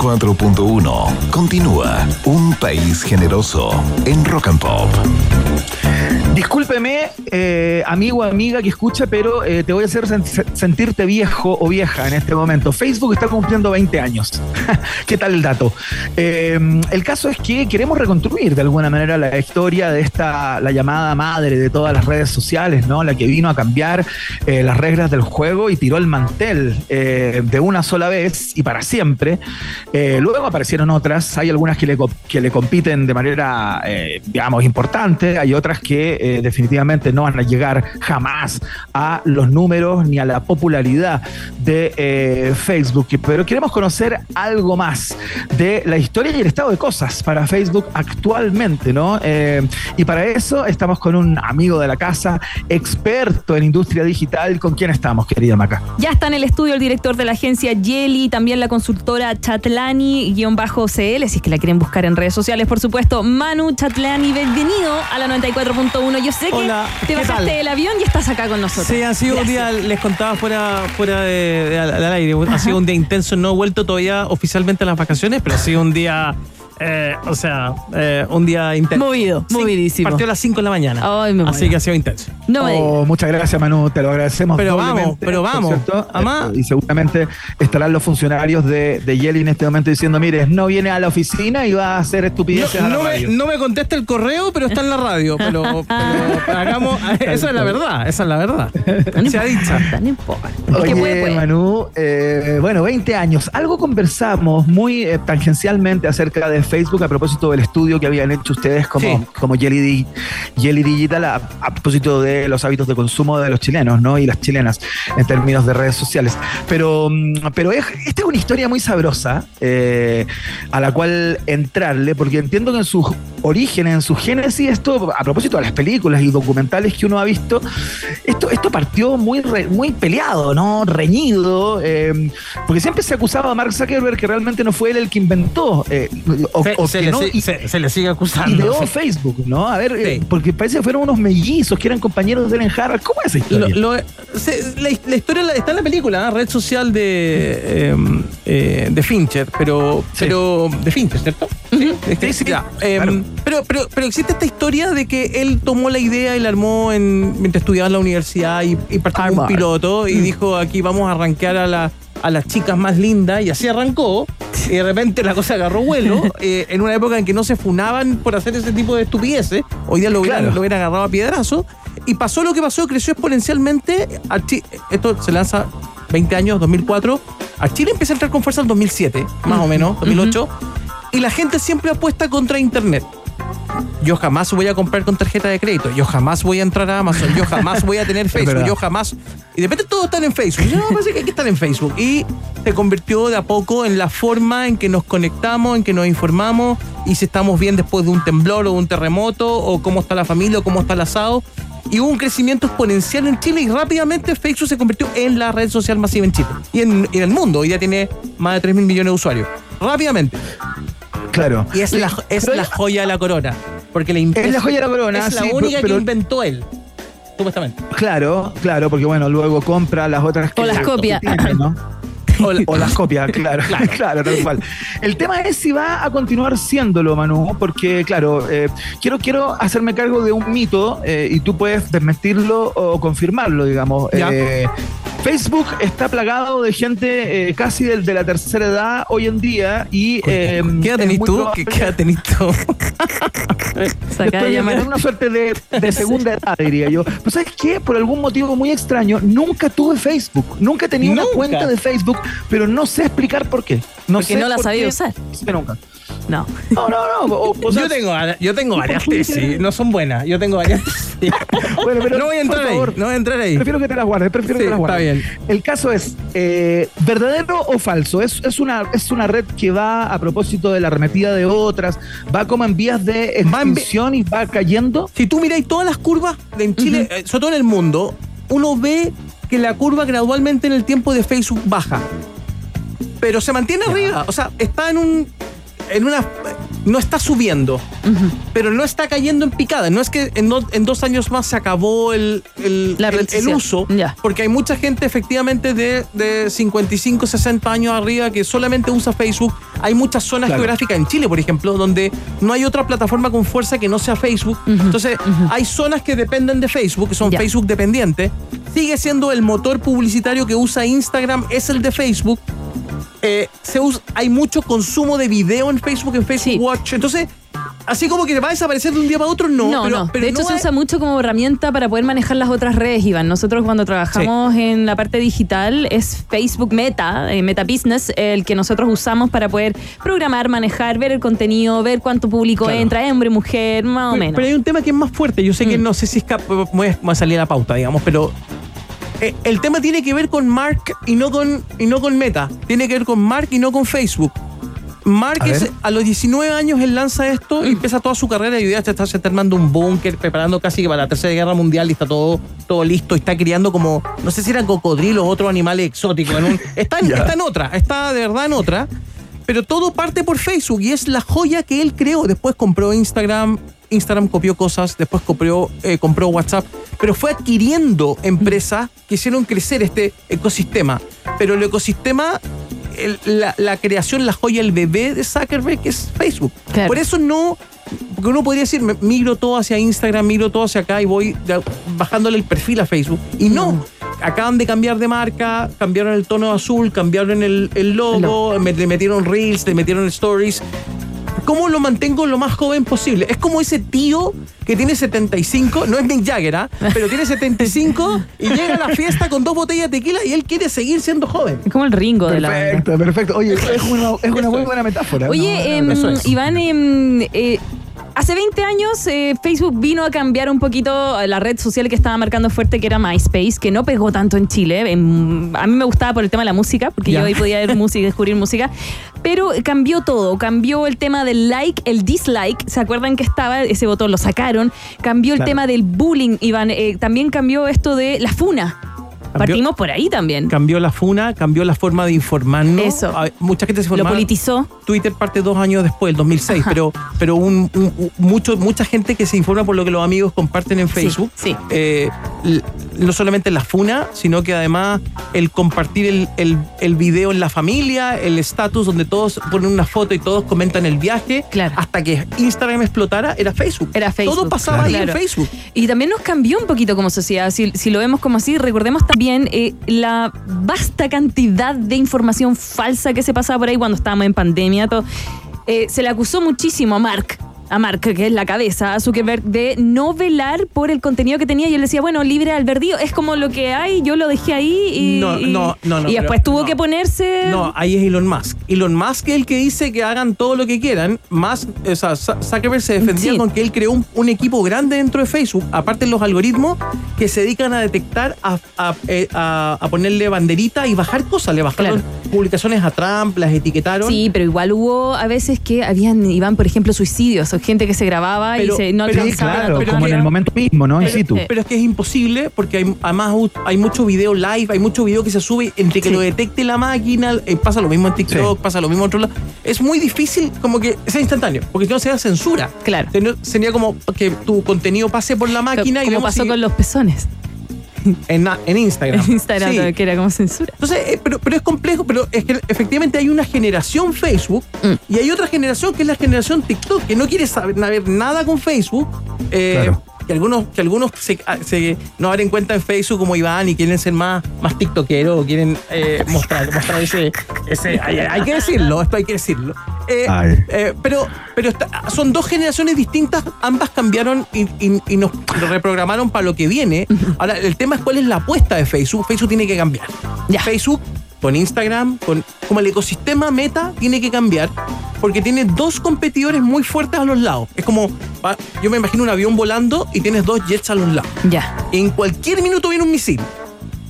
104.1. Continúa Un País Generoso en Rock and Pop. Discúlpeme, eh, amigo, amiga que escucha, pero eh, te voy a hacer sen- sentirte viejo o vieja en este momento. Facebook está cumpliendo 20 años. ¿Qué tal el dato? Eh, el caso es que queremos reconstruir de alguna manera la historia de esta, la llamada madre de todas las redes sociales, ¿no? La que vino a cambiar eh, las reglas del juego y tiró el mantel de una sola vez y para siempre. Luego aparecieron otras, hay algunas que le, que le compiten de manera, digamos, importante, hay otras que definitivamente no van a llegar jamás a los números ni a la popularidad de eh, Facebook. Pero queremos conocer algo más de la historia y el estado de cosas para Facebook actualmente, ¿no? Eh, y para eso estamos con un amigo de la casa, experto en industria digital. ¿Con quién estamos, querida Maca? Ya está en el estudio el director de la agencia Yeli, también la consultora Chatlani-CL, si es que la quieren buscar en redes sociales, por supuesto. Manu Chatlani, bienvenido a la 94.1. Yo sé que Hola, te ¿qué bajaste del avión y estás acá con nosotros. Sí, ha sido un día, les contaba fuera, fuera de, de- al, al aire, ha sido un día intenso, no he vuelto todavía oficialmente a las vacaciones, pero ha sido un día, eh, o sea, eh, un día intenso. Movido, Sí, movidísimo. Partió a las 5 de la mañana, Ay, me así que ha sido intenso. No me digas. Oh, muchas gracias, Manu. Te lo agradecemos. Pero vamos, doblemente, pero vamos. cierto. Eh, y seguramente estarán los funcionarios de, de Yeli en este momento diciendo: Mire, no viene a la oficina y va a hacer estupideces a No, la no me, radio". no me contesta el correo, pero está en la radio. Pero, pero hagamos, esa es la verdad, esa es la verdad. Se ha dicho. importa, no importa. El que Oye, puede, puede. Manu, eh, bueno, 20 años. Algo conversamos muy eh, tangencialmente acerca de Facebook a propósito del estudio que habían hecho ustedes como, Sí. como Jelly, Jelly Digital a, a propósito de los hábitos de consumo de los chilenos ¿no? y las chilenas en términos de redes sociales. Pero, mm, pero es- esta es una historia muy sabrosa eh, a la cual entrarle, porque entiendo que en sus orígenes, en su génesis, esto, a propósito de las películas y documentales que uno ha visto, esto, esto partió muy, re- muy peleado, ¿no? Reñido, eh, porque siempre se acusaba a Mark Zuckerberg que realmente no fue él el que inventó, eh, o, Se, o se que le, no, si- y- se- se le sigue acusando. ideó Sí. Facebook, ¿no? A ver, eh, porque parece que fueron unos mellizos que eran compañeros de él en Harvard. ¿Cómo es esa historia? lo- se- la, la historia está en la película, ¿ah? red social de, eh, eh, de Fincher, pero, Sí. pero de Fincher, ¿cierto? Sí, Sí, ya. Claro. pero, pero, pero existe esta historia de que él tomó la idea y la armó en, mientras estudiaba en la universidad y, y partió como un piloto y dijo aquí vamos a arranquear a, la- a las chicas más lindas y así arrancó y de repente la cosa agarró vuelo eh, en una época en que no se funaban por hacer ese tipo de estupideces hoy día lo hubieran, Claro. lo hubieran agarrado a piedrazo y pasó lo que pasó, creció exponencialmente. Esto se lanza 20 años, 2004. A Chile empieza a entrar con fuerza en 2007, más o menos, 2008. Y la gente siempre apuesta contra Internet. Yo jamás voy a comprar con tarjeta de crédito. Yo jamás voy a entrar a Amazon. Yo jamás voy a tener Facebook. Yo jamás. Y de repente todos están en Facebook. Yo no, parece que hay que estar en Facebook. Y se convirtió de a poco en la forma en que nos conectamos, en que nos informamos y si estamos bien después de un temblor o un terremoto o cómo está la familia o cómo está el asado. Y hubo un crecimiento exponencial en Chile y rápidamente Facebook se convirtió en la red social masiva en Chile y en, y en el mundo. Hoy ya tiene más de 3 mil millones de usuarios. Rápidamente. Claro. Y es la, es la joya de la corona. Porque la Es la joya de la corona, Es la sí, única pero- que inventó él. Supuestamente. Claro, claro, porque bueno, luego compra las otras que O las copia. tiene, ¿no? O la- O las copias, claro, claro, tal cual. El tema es si va a continuar siéndolo, Manu, porque, claro, eh, quiero, quiero hacerme cargo de un mito eh, y tú puedes desmentirlo o confirmarlo, digamos. Ya. Eh, Facebook está plagado de gente eh, casi del- de, la tercera edad hoy en día y... eh, ¿Qué edad tenés tú? ¿Qué, qué edad tenés tú? De Estoy en una suerte de, de segunda edad, diría yo. Pero ¿sabes qué? Por algún motivo muy extraño, nunca tuve Facebook. Nunca tenía una cuenta de Facebook, pero no sé explicar por qué. No Porque sé no la por sabía qué. usar. Sí, nunca. No. No, no, no. o- o sea, yo tengo, yo tengo varias tesis. No son buenas. Yo tengo varias tesis. bueno, pero, no voy a entrar ahí. No voy a entrar ahí. Prefiero que te las guardes, prefiero Sí, que te las está guardes. bien. El caso es, eh, ¿verdadero o falso? ¿Es, es, una, ¿Es una red que va a propósito de la arremetida de otras? ¿Va como en vías de extinción y va cayendo? Si tú miráis todas las curvas de en Chile, eh, sobre todo en el mundo, uno ve que la curva gradualmente en el tiempo de Facebook baja. Pero se mantiene arriba. O sea, está en un. En una. No está subiendo. Pero no está cayendo en picada. No es que en, do- en dos años más se acabó el, el, La red el- el social. uso. Porque hay mucha gente efectivamente de, de 55, 60 años arriba que solamente usa Facebook. Hay muchas zonas Claro. geográficas en Chile, por ejemplo, donde no hay otra plataforma con fuerza que no sea Facebook. Entonces, hay zonas que dependen de Facebook, que son. Facebook dependientes. Sigue siendo el motor publicitario que usa Instagram, es el de Facebook. Eh, se usa- hay mucho consumo de video en Facebook, en Facebook Sí. Watch. Entonces, así como que va a desaparecer de un día para otro, no. No, pero, no. pero de hecho, no se hay- usa mucho como herramienta para poder manejar las otras redes, Iván. Nosotros cuando trabajamos en la parte digital es Facebook Meta, eh, Meta Business, el que nosotros usamos para poder programar, manejar, ver el contenido, ver cuánto público Claro. entra, hombre, mujer, más o menos. pero hay un tema que es más fuerte. Yo sé que Mm. no sé si es cap- voy a, voy a salir a la pauta, digamos, pero eh, el tema tiene que ver con Mark y no con, y no con Meta. Tiene que ver con Mark y no con Facebook. Mark A a los 19 años él lanza esto y empieza toda su carrera y ya se está, se está armando un búnker, preparando casi que para la tercera guerra mundial y está todo, todo listo y está criando como, no sé si eran cocodrilos o otros animales exóticos. en un- está, en, está en otra, está de verdad en otra. Pero todo parte por Facebook y es la joya que él creó. Después compró Instagram, Instagram copió cosas, después compró, eh, compró WhatsApp, pero fue adquiriendo empresas que hicieron crecer este ecosistema. Pero el ecosistema, el- la, la creación, la joya, el bebé de Zuckerberg es Facebook. Claro. Por eso no, porque uno podría decir, migro todo hacia Instagram, migro todo hacia acá y voy de- bajándole el perfil a Facebook. Y no, acaban de cambiar de marca, cambiaron el tono azul, cambiaron el, el logo, me- le metieron reels, le metieron stories. ¿Cómo lo mantengo lo más joven posible? Es como ese tío que tiene 75, no es Mick Jagger, ¿ah? pero tiene 75 y llega a la fiesta con dos botellas de tequila y él quiere seguir siendo joven. Es como el Ringo de la. Perfecto, perfecto. Oye, es una, es una muy buena metáfora. Oye, No, no, em, no. Iván, em, eh, hace 20 años eh, Facebook vino a cambiar un poquito la red social que estaba marcando fuerte, que era MySpace, que no pegó tanto en Chile. Em, a mí me gustaba por el tema de la música, porque yo ahí podía ver música y descubrir música. Pero cambió todo, cambió el tema del like, el dislike. ¿Se acuerdan que estaba ese botón? Lo sacaron. Cambió el Claro. tema del bullying, Iván. Eh, también cambió esto de la funa. Partimos por ahí también. Cambió la funa, cambió la forma de informarnos. Eso. Mucha gente se Lo formaba. politizó. Twitter parte dos años después, el 2006, Ajá. pero, pero un, mucho, mucha gente que se informa por lo que los amigos comparten en Facebook. sí. Eh, no solamente la funa, sino que además el compartir el, el- el video en la familia, el estatus donde todos ponen una foto y todos comentan el viaje, hasta que Instagram explotara, era Facebook. Era Facebook. Todo pasaba ahí en Claro. Facebook. Y también nos cambió un poquito como sociedad. Si, si lo vemos como así, recordemos también eh, la vasta cantidad de información falsa que se pasaba por ahí cuando estábamos en pandemia. Todo. Eh, se le acusó muchísimo a Mark. A Mark, que es la cabeza, a Zuckerberg, de no velar por el contenido que tenía. Y él decía, bueno, libre albedrío, es como lo que hay, yo lo dejé ahí y, No, no, no, no, y después pero- tuvo que ponerse... No, ahí es Elon Musk. Elon Musk es el que dice que hagan todo lo que quieran. Más, o sea, Zuckerberg se defendía Sí. con que él creó un, un equipo grande dentro de Facebook, aparte de los algoritmos que se dedican a detectar, a, a- eh, a- a ponerle banderita y bajar cosas. Le bajaron publicaciones a Trump, las etiquetaron. Sí, pero igual hubo a veces que habían, iban, por ejemplo, suicidios, o gente que se grababa Pero- y se, no pero- alcanzaban claro, a tomar. como en el momento mismo, ¿no? In Pero, situ. pero es que es imposible porque hay, además hay mucho video live, hay mucho video que se sube entre que Sí. lo detecte la máquina, eh, pasa lo mismo en TikTok, pasa lo mismo en otro lado. Es muy difícil como que sea instantáneo, porque si no se da censura. Claro. Sería como que tu contenido pase por la máquina y como pasó si- con los pezones. en, en Instagram. En Instagram, Sí. que era como censura. Entonces, eh, pero, pero es complejo, pero es que efectivamente hay una generación Facebook Mm. y hay otra generación que es la generación TikTok, que no quiere saber, saber nada con Facebook. eh, Claro. Que algunos, que algunos se, ah, se- no abren cuenta en Facebook como Iván y quieren ser más, más tiktokeros o quieren eh, mostrar, mostrar ese. ese hay, hay que decirlo, esto hay que decirlo. Eh, eh, pero pero está- son dos generaciones distintas, ambas cambiaron y, y- y nos reprogramaron para lo que viene. Ahora, el tema es cuál es la apuesta de Facebook. Facebook tiene que cambiar. Facebook con Instagram, con como el ecosistema meta tiene que cambiar porque tiene dos competidores muy fuertes a los lados. Es como, yo me imagino un avión volando y tienes dos jets a los lados. Ya. En cualquier minuto viene un misil.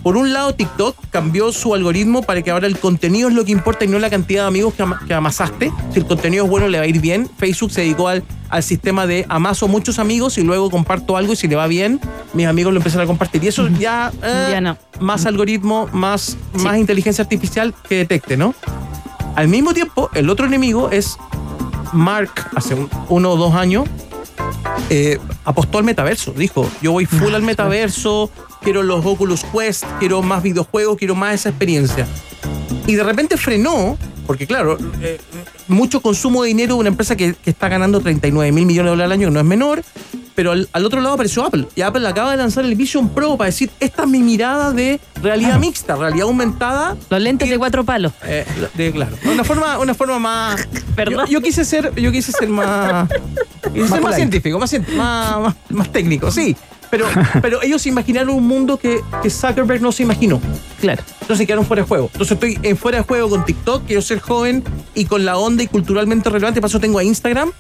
Por un lado, TikTok cambió su algoritmo para que ahora el contenido es lo que importa y no la cantidad de amigos que, ama- que amasaste. Si el contenido es bueno, le va a ir bien. Facebook se dedicó al, al sistema de amaso muchos amigos y luego comparto algo y si le va bien, mis amigos lo empiezan a compartir. Y eso ya, eh, Ya no. más algoritmo, más, Sí. más inteligencia artificial que detecte, ¿no? Al mismo tiempo, el otro enemigo es Mark, hace un- uno o dos años, eh, apostó al metaverso. Dijo, yo voy full al metaverso, quiero los Oculus Quest, quiero más videojuegos, quiero más esa experiencia. Y de repente frenó, porque claro, eh, mucho consumo de dinero de una empresa que, que está ganando 39 mil millones de dólares al año, que no es menor, pero al, al otro lado apareció Apple. Y Apple acaba de lanzar el Vision Pro para decir, esta es mi mirada de realidad mixta, realidad aumentada. Los lentes de cuatro palos. Eh, de, claro. Una forma, una forma más. ¿Verdad? Yo, yo quise ser, yo quise ser más. quise ser más científico, más, cien- más, más, más técnico, sí. Pero, pero ellos imaginaron un mundo que, que Zuckerberg no se imaginó. Claro. Entonces quedaron fuera de juego. Entonces estoy en fuera de juego con TikTok, quiero ser joven y con la onda y culturalmente relevante. Por eso tengo a Instagram,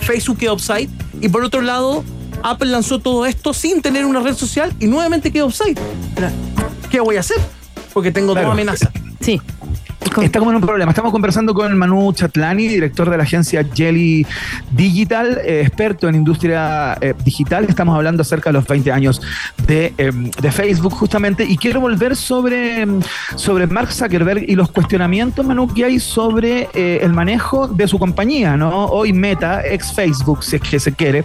Facebook quedó offside. Y por otro lado, Apple lanzó todo esto sin tener una red social y nuevamente quedó offside. ¿Qué voy a hacer? Porque tengo Claro. dos amenazas. Sí. Está como en un problema. Estamos conversando con Manu Chatlani, director de la agencia Jelly Digital, eh, experto en industria eh, digital. Estamos hablando acerca de los 20 años de, eh, de Facebook, justamente. Y quiero volver sobre, mm, sobre Mark Zuckerberg y los cuestionamientos, Manu, que hay sobre eh, el manejo de su compañía, ¿no? Hoy Meta, ex Facebook, si es que se quiere.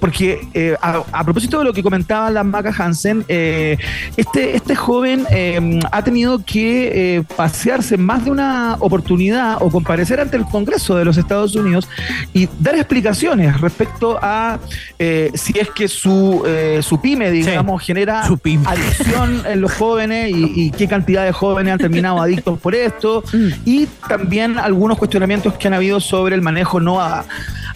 Porque a, propósito de lo que comentaba la Maca Hansen, este, este joven eh, ha tenido que eh, pasearse en más de una oportunidad o comparecer ante el Congreso de los Estados Unidos y dar explicaciones respecto a eh, si es que su, eh, su pyme, digamos, genera Su pyme. adicción en los jóvenes y, y qué cantidad de jóvenes han terminado adictos por esto. Y también algunos cuestionamientos que han habido sobre el manejo no a-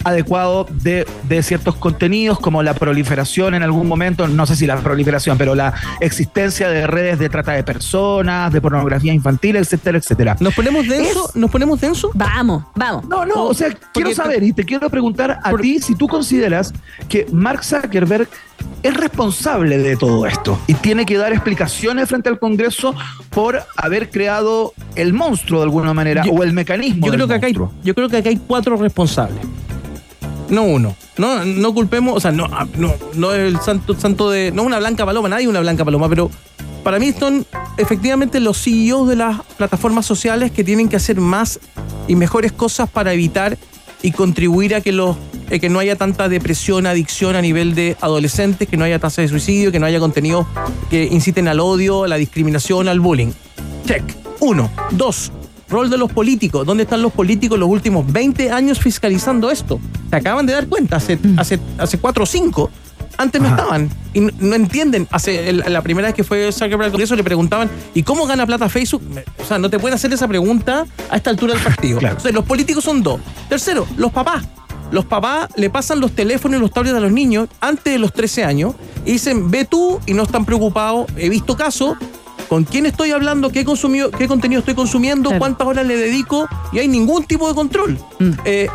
adecuado de, de ciertos contenidos como la proliferación en algún momento, no sé si la proliferación, pero la existencia de redes de trata de personas, de pornografía infantil, etcétera, etcétera. ¿Nos ponemos denso? ¿Nos ponemos denso? Vamos, vamos. No, no, o sea, quiero saber y te quiero preguntar a ti si tú consideras que Mark Zuckerberg es responsable de todo esto y tiene que dar explicaciones frente al Congreso por haber creado el monstruo de alguna manera Yo- o el mecanismo. Yo creo, que acá hay, yo creo que acá hay cuatro responsables. No uno. No, no culpemos, o sea, no, ah, no, no es el santo, santo de. No una blanca paloma, nadie es una blanca paloma, pero Para mí son efectivamente los CEOs de las plataformas sociales que tienen que hacer más y mejores cosas para evitar y contribuir a que los eh, que no haya tanta depresión, adicción a nivel de adolescentes, que no haya tasa de suicidio, que no haya contenidos que inciten al odio, a la discriminación, al bullying. Check. Uno. Dos. Rol de los políticos. ¿Dónde están los políticos los últimos 20 años fiscalizando esto? Se acaban de dar cuenta hace, hace, hace cuatro o cinco. Antes no Ajá. estaban y no, no entienden. Hace el- la primera vez que fue Zuckerberg al Congreso le preguntaban ¿y cómo gana plata Facebook? O sea, no te pueden hacer esa pregunta a esta altura del partido. Claro. O sea, los políticos son dos. Tercero, los papás. Los papás le pasan los teléfonos y los tablets a los niños antes de los 13 años y dicen, ve tú y no están preocupados. He visto casos con quién estoy hablando, qué, consumido, qué contenido estoy consumiendo, Claro. cuántas horas le dedico y hay ningún tipo de control. Mm. Eh,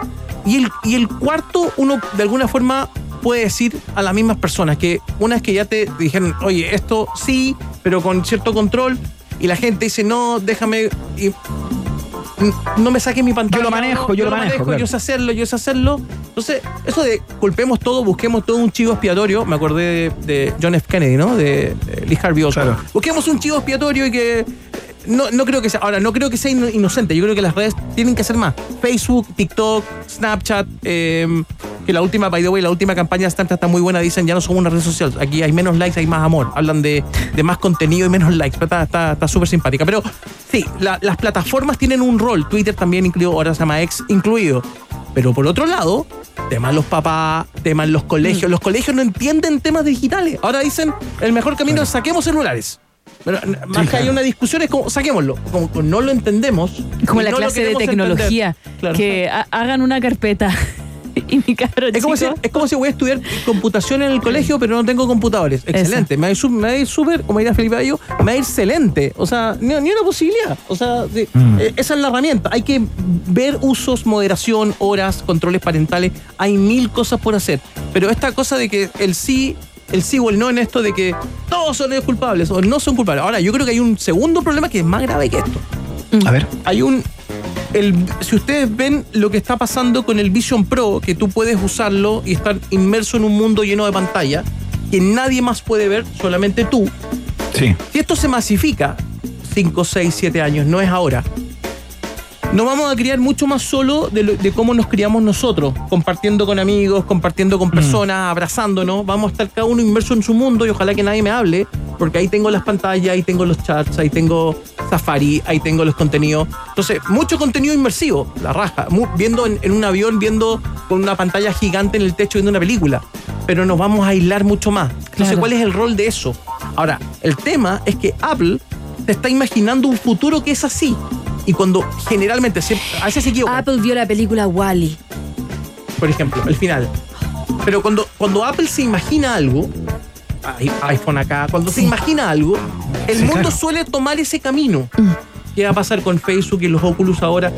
y, el, y el cuarto, uno de alguna forma puede decir a las mismas personas que una vez que ya te dijeron, oye, esto sí, pero con cierto control, y la gente dice, no, déjame, y, no me saque mi pantalla. Yo lo manejo, no, yo lo manejo, claro. yo sé hacerlo, yo sé hacerlo. Entonces, eso de culpemos todo, busquemos todo un chivo expiatorio, me acordé de, de John F. Kennedy, ¿no? De, de Lee Harvey Oswald. Claro. Busquemos un chivo expiatorio y que no, no creo que sea, ahora no creo que sea ino- inocente, yo creo que las redes tienen que hacer más. Facebook, TikTok, Snapchat, eh, que la última, by the way, la última campaña de Snapchat está muy buena, dicen ya no somos una red social, aquí hay menos likes, hay más amor, hablan de, de más contenido y menos likes, pero está- está está súper simpática. Pero sí, la- las plataformas tienen un rol, Twitter también incluido, ahora se llama X incluido. Pero por otro lado, temas los papás, temas los colegios. Mm. Los colegios no entienden temas digitales. Ahora dicen, el mejor camino es saquemos celulares. Pero, más que claro. haya una discusión es como, saquémoslo. Como, no lo entendemos. Como la no clase de tecnología. Claro. que ha- hagan una carpeta. y mi cabrón Es como, si, es como si voy a estudiar computación en el colegio, pero no tengo computadores. Excelente. Me va a ir me va a ir súper, como diría Felipe Bayo, me va a ir excelente. O sea, ni, ni una posibilidad. O sea, sí, eh, esa es la herramienta. Hay que ver usos, moderación, horas, controles parentales. Hay mil cosas por hacer. Pero esta cosa de que el sí, el sí o el no en esto de que todos son culpables o no son culpables. Ahora, yo creo que hay un segundo problema que es más grave que esto A ver. hay un. El, si ustedes ven lo que está pasando con el Vision Pro, que tú puedes usarlo y estar inmerso en un mundo lleno de pantalla, que nadie más puede ver, solamente tú. Sí. Si esto se masifica, 5, 6, 7 años, no es ahora, nos vamos a criar mucho más solo de, lo- de cómo nos criamos nosotros, compartiendo con amigos, compartiendo con personas, abrazándonos. Vamos a estar cada uno inmerso en su mundo y ojalá que nadie me hable, porque ahí tengo las pantallas, ahí tengo los chats, ahí tengo Safari, ahí tengo los contenidos. Entonces, mucho contenido inmersivo, la raja. Viendo en, en un avión, viendo con una pantalla gigante en el techo, viendo una película. Pero nos vamos a aislar mucho más. Entonces. ¿cuál es el rol de eso? Ahora, el tema es que Apple se está imaginando un futuro que es así. Y cuando generalmente, siempre, a veces se equivoca, Apple vio la película Wally. por ejemplo, el final. Pero cuando, cuando Apple se imagina algo, iPhone acá, cuando se imagina algo, el Sí, mundo claro. suele tomar ese camino. ¿Qué va a pasar con Facebook y los Oculus ahora?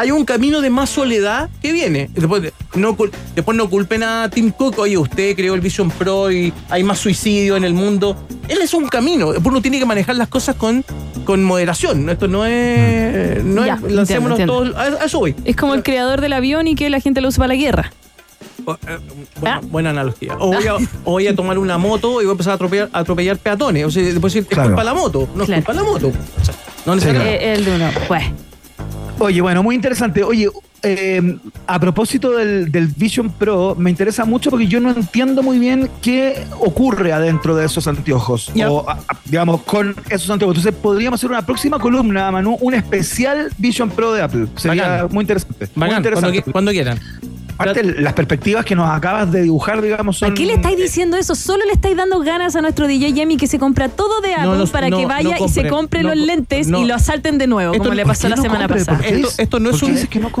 Hay un camino de más soledad que viene. Después, de- no, después no culpen a Tim Cook, oye, usted creó el Vision Pro y hay más suicidio en el mundo. Él es un camino. Uno tiene que manejar las cosas con, con moderación. Esto no es. No Ya, es lancémonos entiendo. todos. A, a eso voy. Es como el creador del avión y que la gente lo usa para la guerra. Eh, buena, Ah. buena analogía. O voy, a, o voy a tomar una moto y voy a empezar a atropellar, a atropellar peatones. O sea, después decir, es Claro. culpa la moto. No Claro. es culpa la moto. O sea, no necesariamente. Eh, el de uno. Pues. Oye, bueno, muy interesante. Oye, eh, a propósito del, del Vision Pro, me interesa mucho porque yo no entiendo muy bien qué ocurre adentro de esos anteojos. O, digamos, con esos anteojos. Entonces, podríamos hacer una próxima columna, Manu, un especial Vision Pro de Apple. Sería Bacán. muy interesante. muy Bacán, cuando, interesante. qui- cuando quieran. Aparte, las perspectivas que nos acabas de dibujar, digamos, son. ¿A qué le estáis diciendo eso? Solo le estáis dando ganas a nuestro DJ Yemi que se compra todo de Apple No, no, para no, que no vaya y se compre no, los lentes no. y lo asalten de nuevo, Esto como no- le ¿por pasó la no semana compre? pasada. Esto, no es un,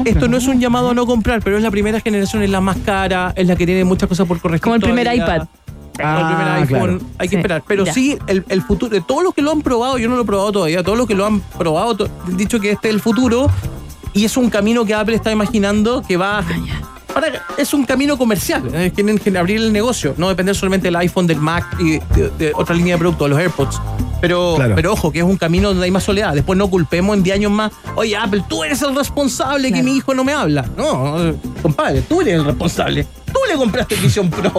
esto no es un llamado a no comprar, pero es la primera generación, es la más cara, es la que tiene muchas cosas por corregir. Como el primer todavía. iPad. Como el primer Ah, iPhone, claro. hay que Sí, esperar. Pero ya. sí, el, el futuro, de todos los que lo han probado, yo no lo he probado todavía, todos los que lo han probado, han dicho que este es el futuro y es un camino que Apple está imaginando que va. Ahora, es un camino comercial, eh, quieren que abrir el negocio, no depender solamente del iPhone, del Mac y de, de otra línea de productos, los AirPods. Pero, Claro. pero ojo, que es un camino donde hay más soledad. Después no culpemos en 10 años más, oye Apple, tú eres el responsable que mi hijo no me habla. No, compadre, tú eres el responsable. Tú le compraste el Vision Pro.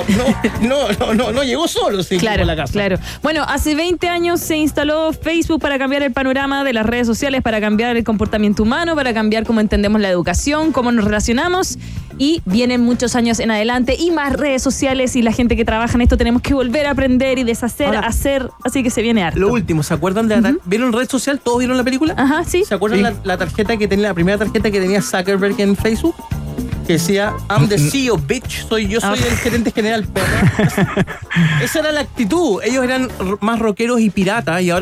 No, no, no, no, no llegó solo equipo Claro, a la casa. claro. Bueno, hace 20 años se instaló Facebook para cambiar el panorama de las redes sociales, para cambiar el comportamiento humano, para cambiar cómo entendemos la educación, cómo nos relacionamos. Y vienen muchos años en adelante y más redes sociales y la gente que trabaja en esto tenemos que volver a aprender y deshacer, Ahora, hacer. Así que se viene harto. Lo último, ¿se acuerdan de la tar- ¿Vieron red social? ¿Todos vieron la película? Ajá, sí. ¿Se acuerdan Sí. la, la tarjeta que tenía, la primera tarjeta que tenía Zuckerberg en Facebook? Que decía, I'm the CEO, bitch. Soy, yo soy Ah. el gerente general, perra. Esa era la actitud. Ellos eran más rockeros y piratas y ahora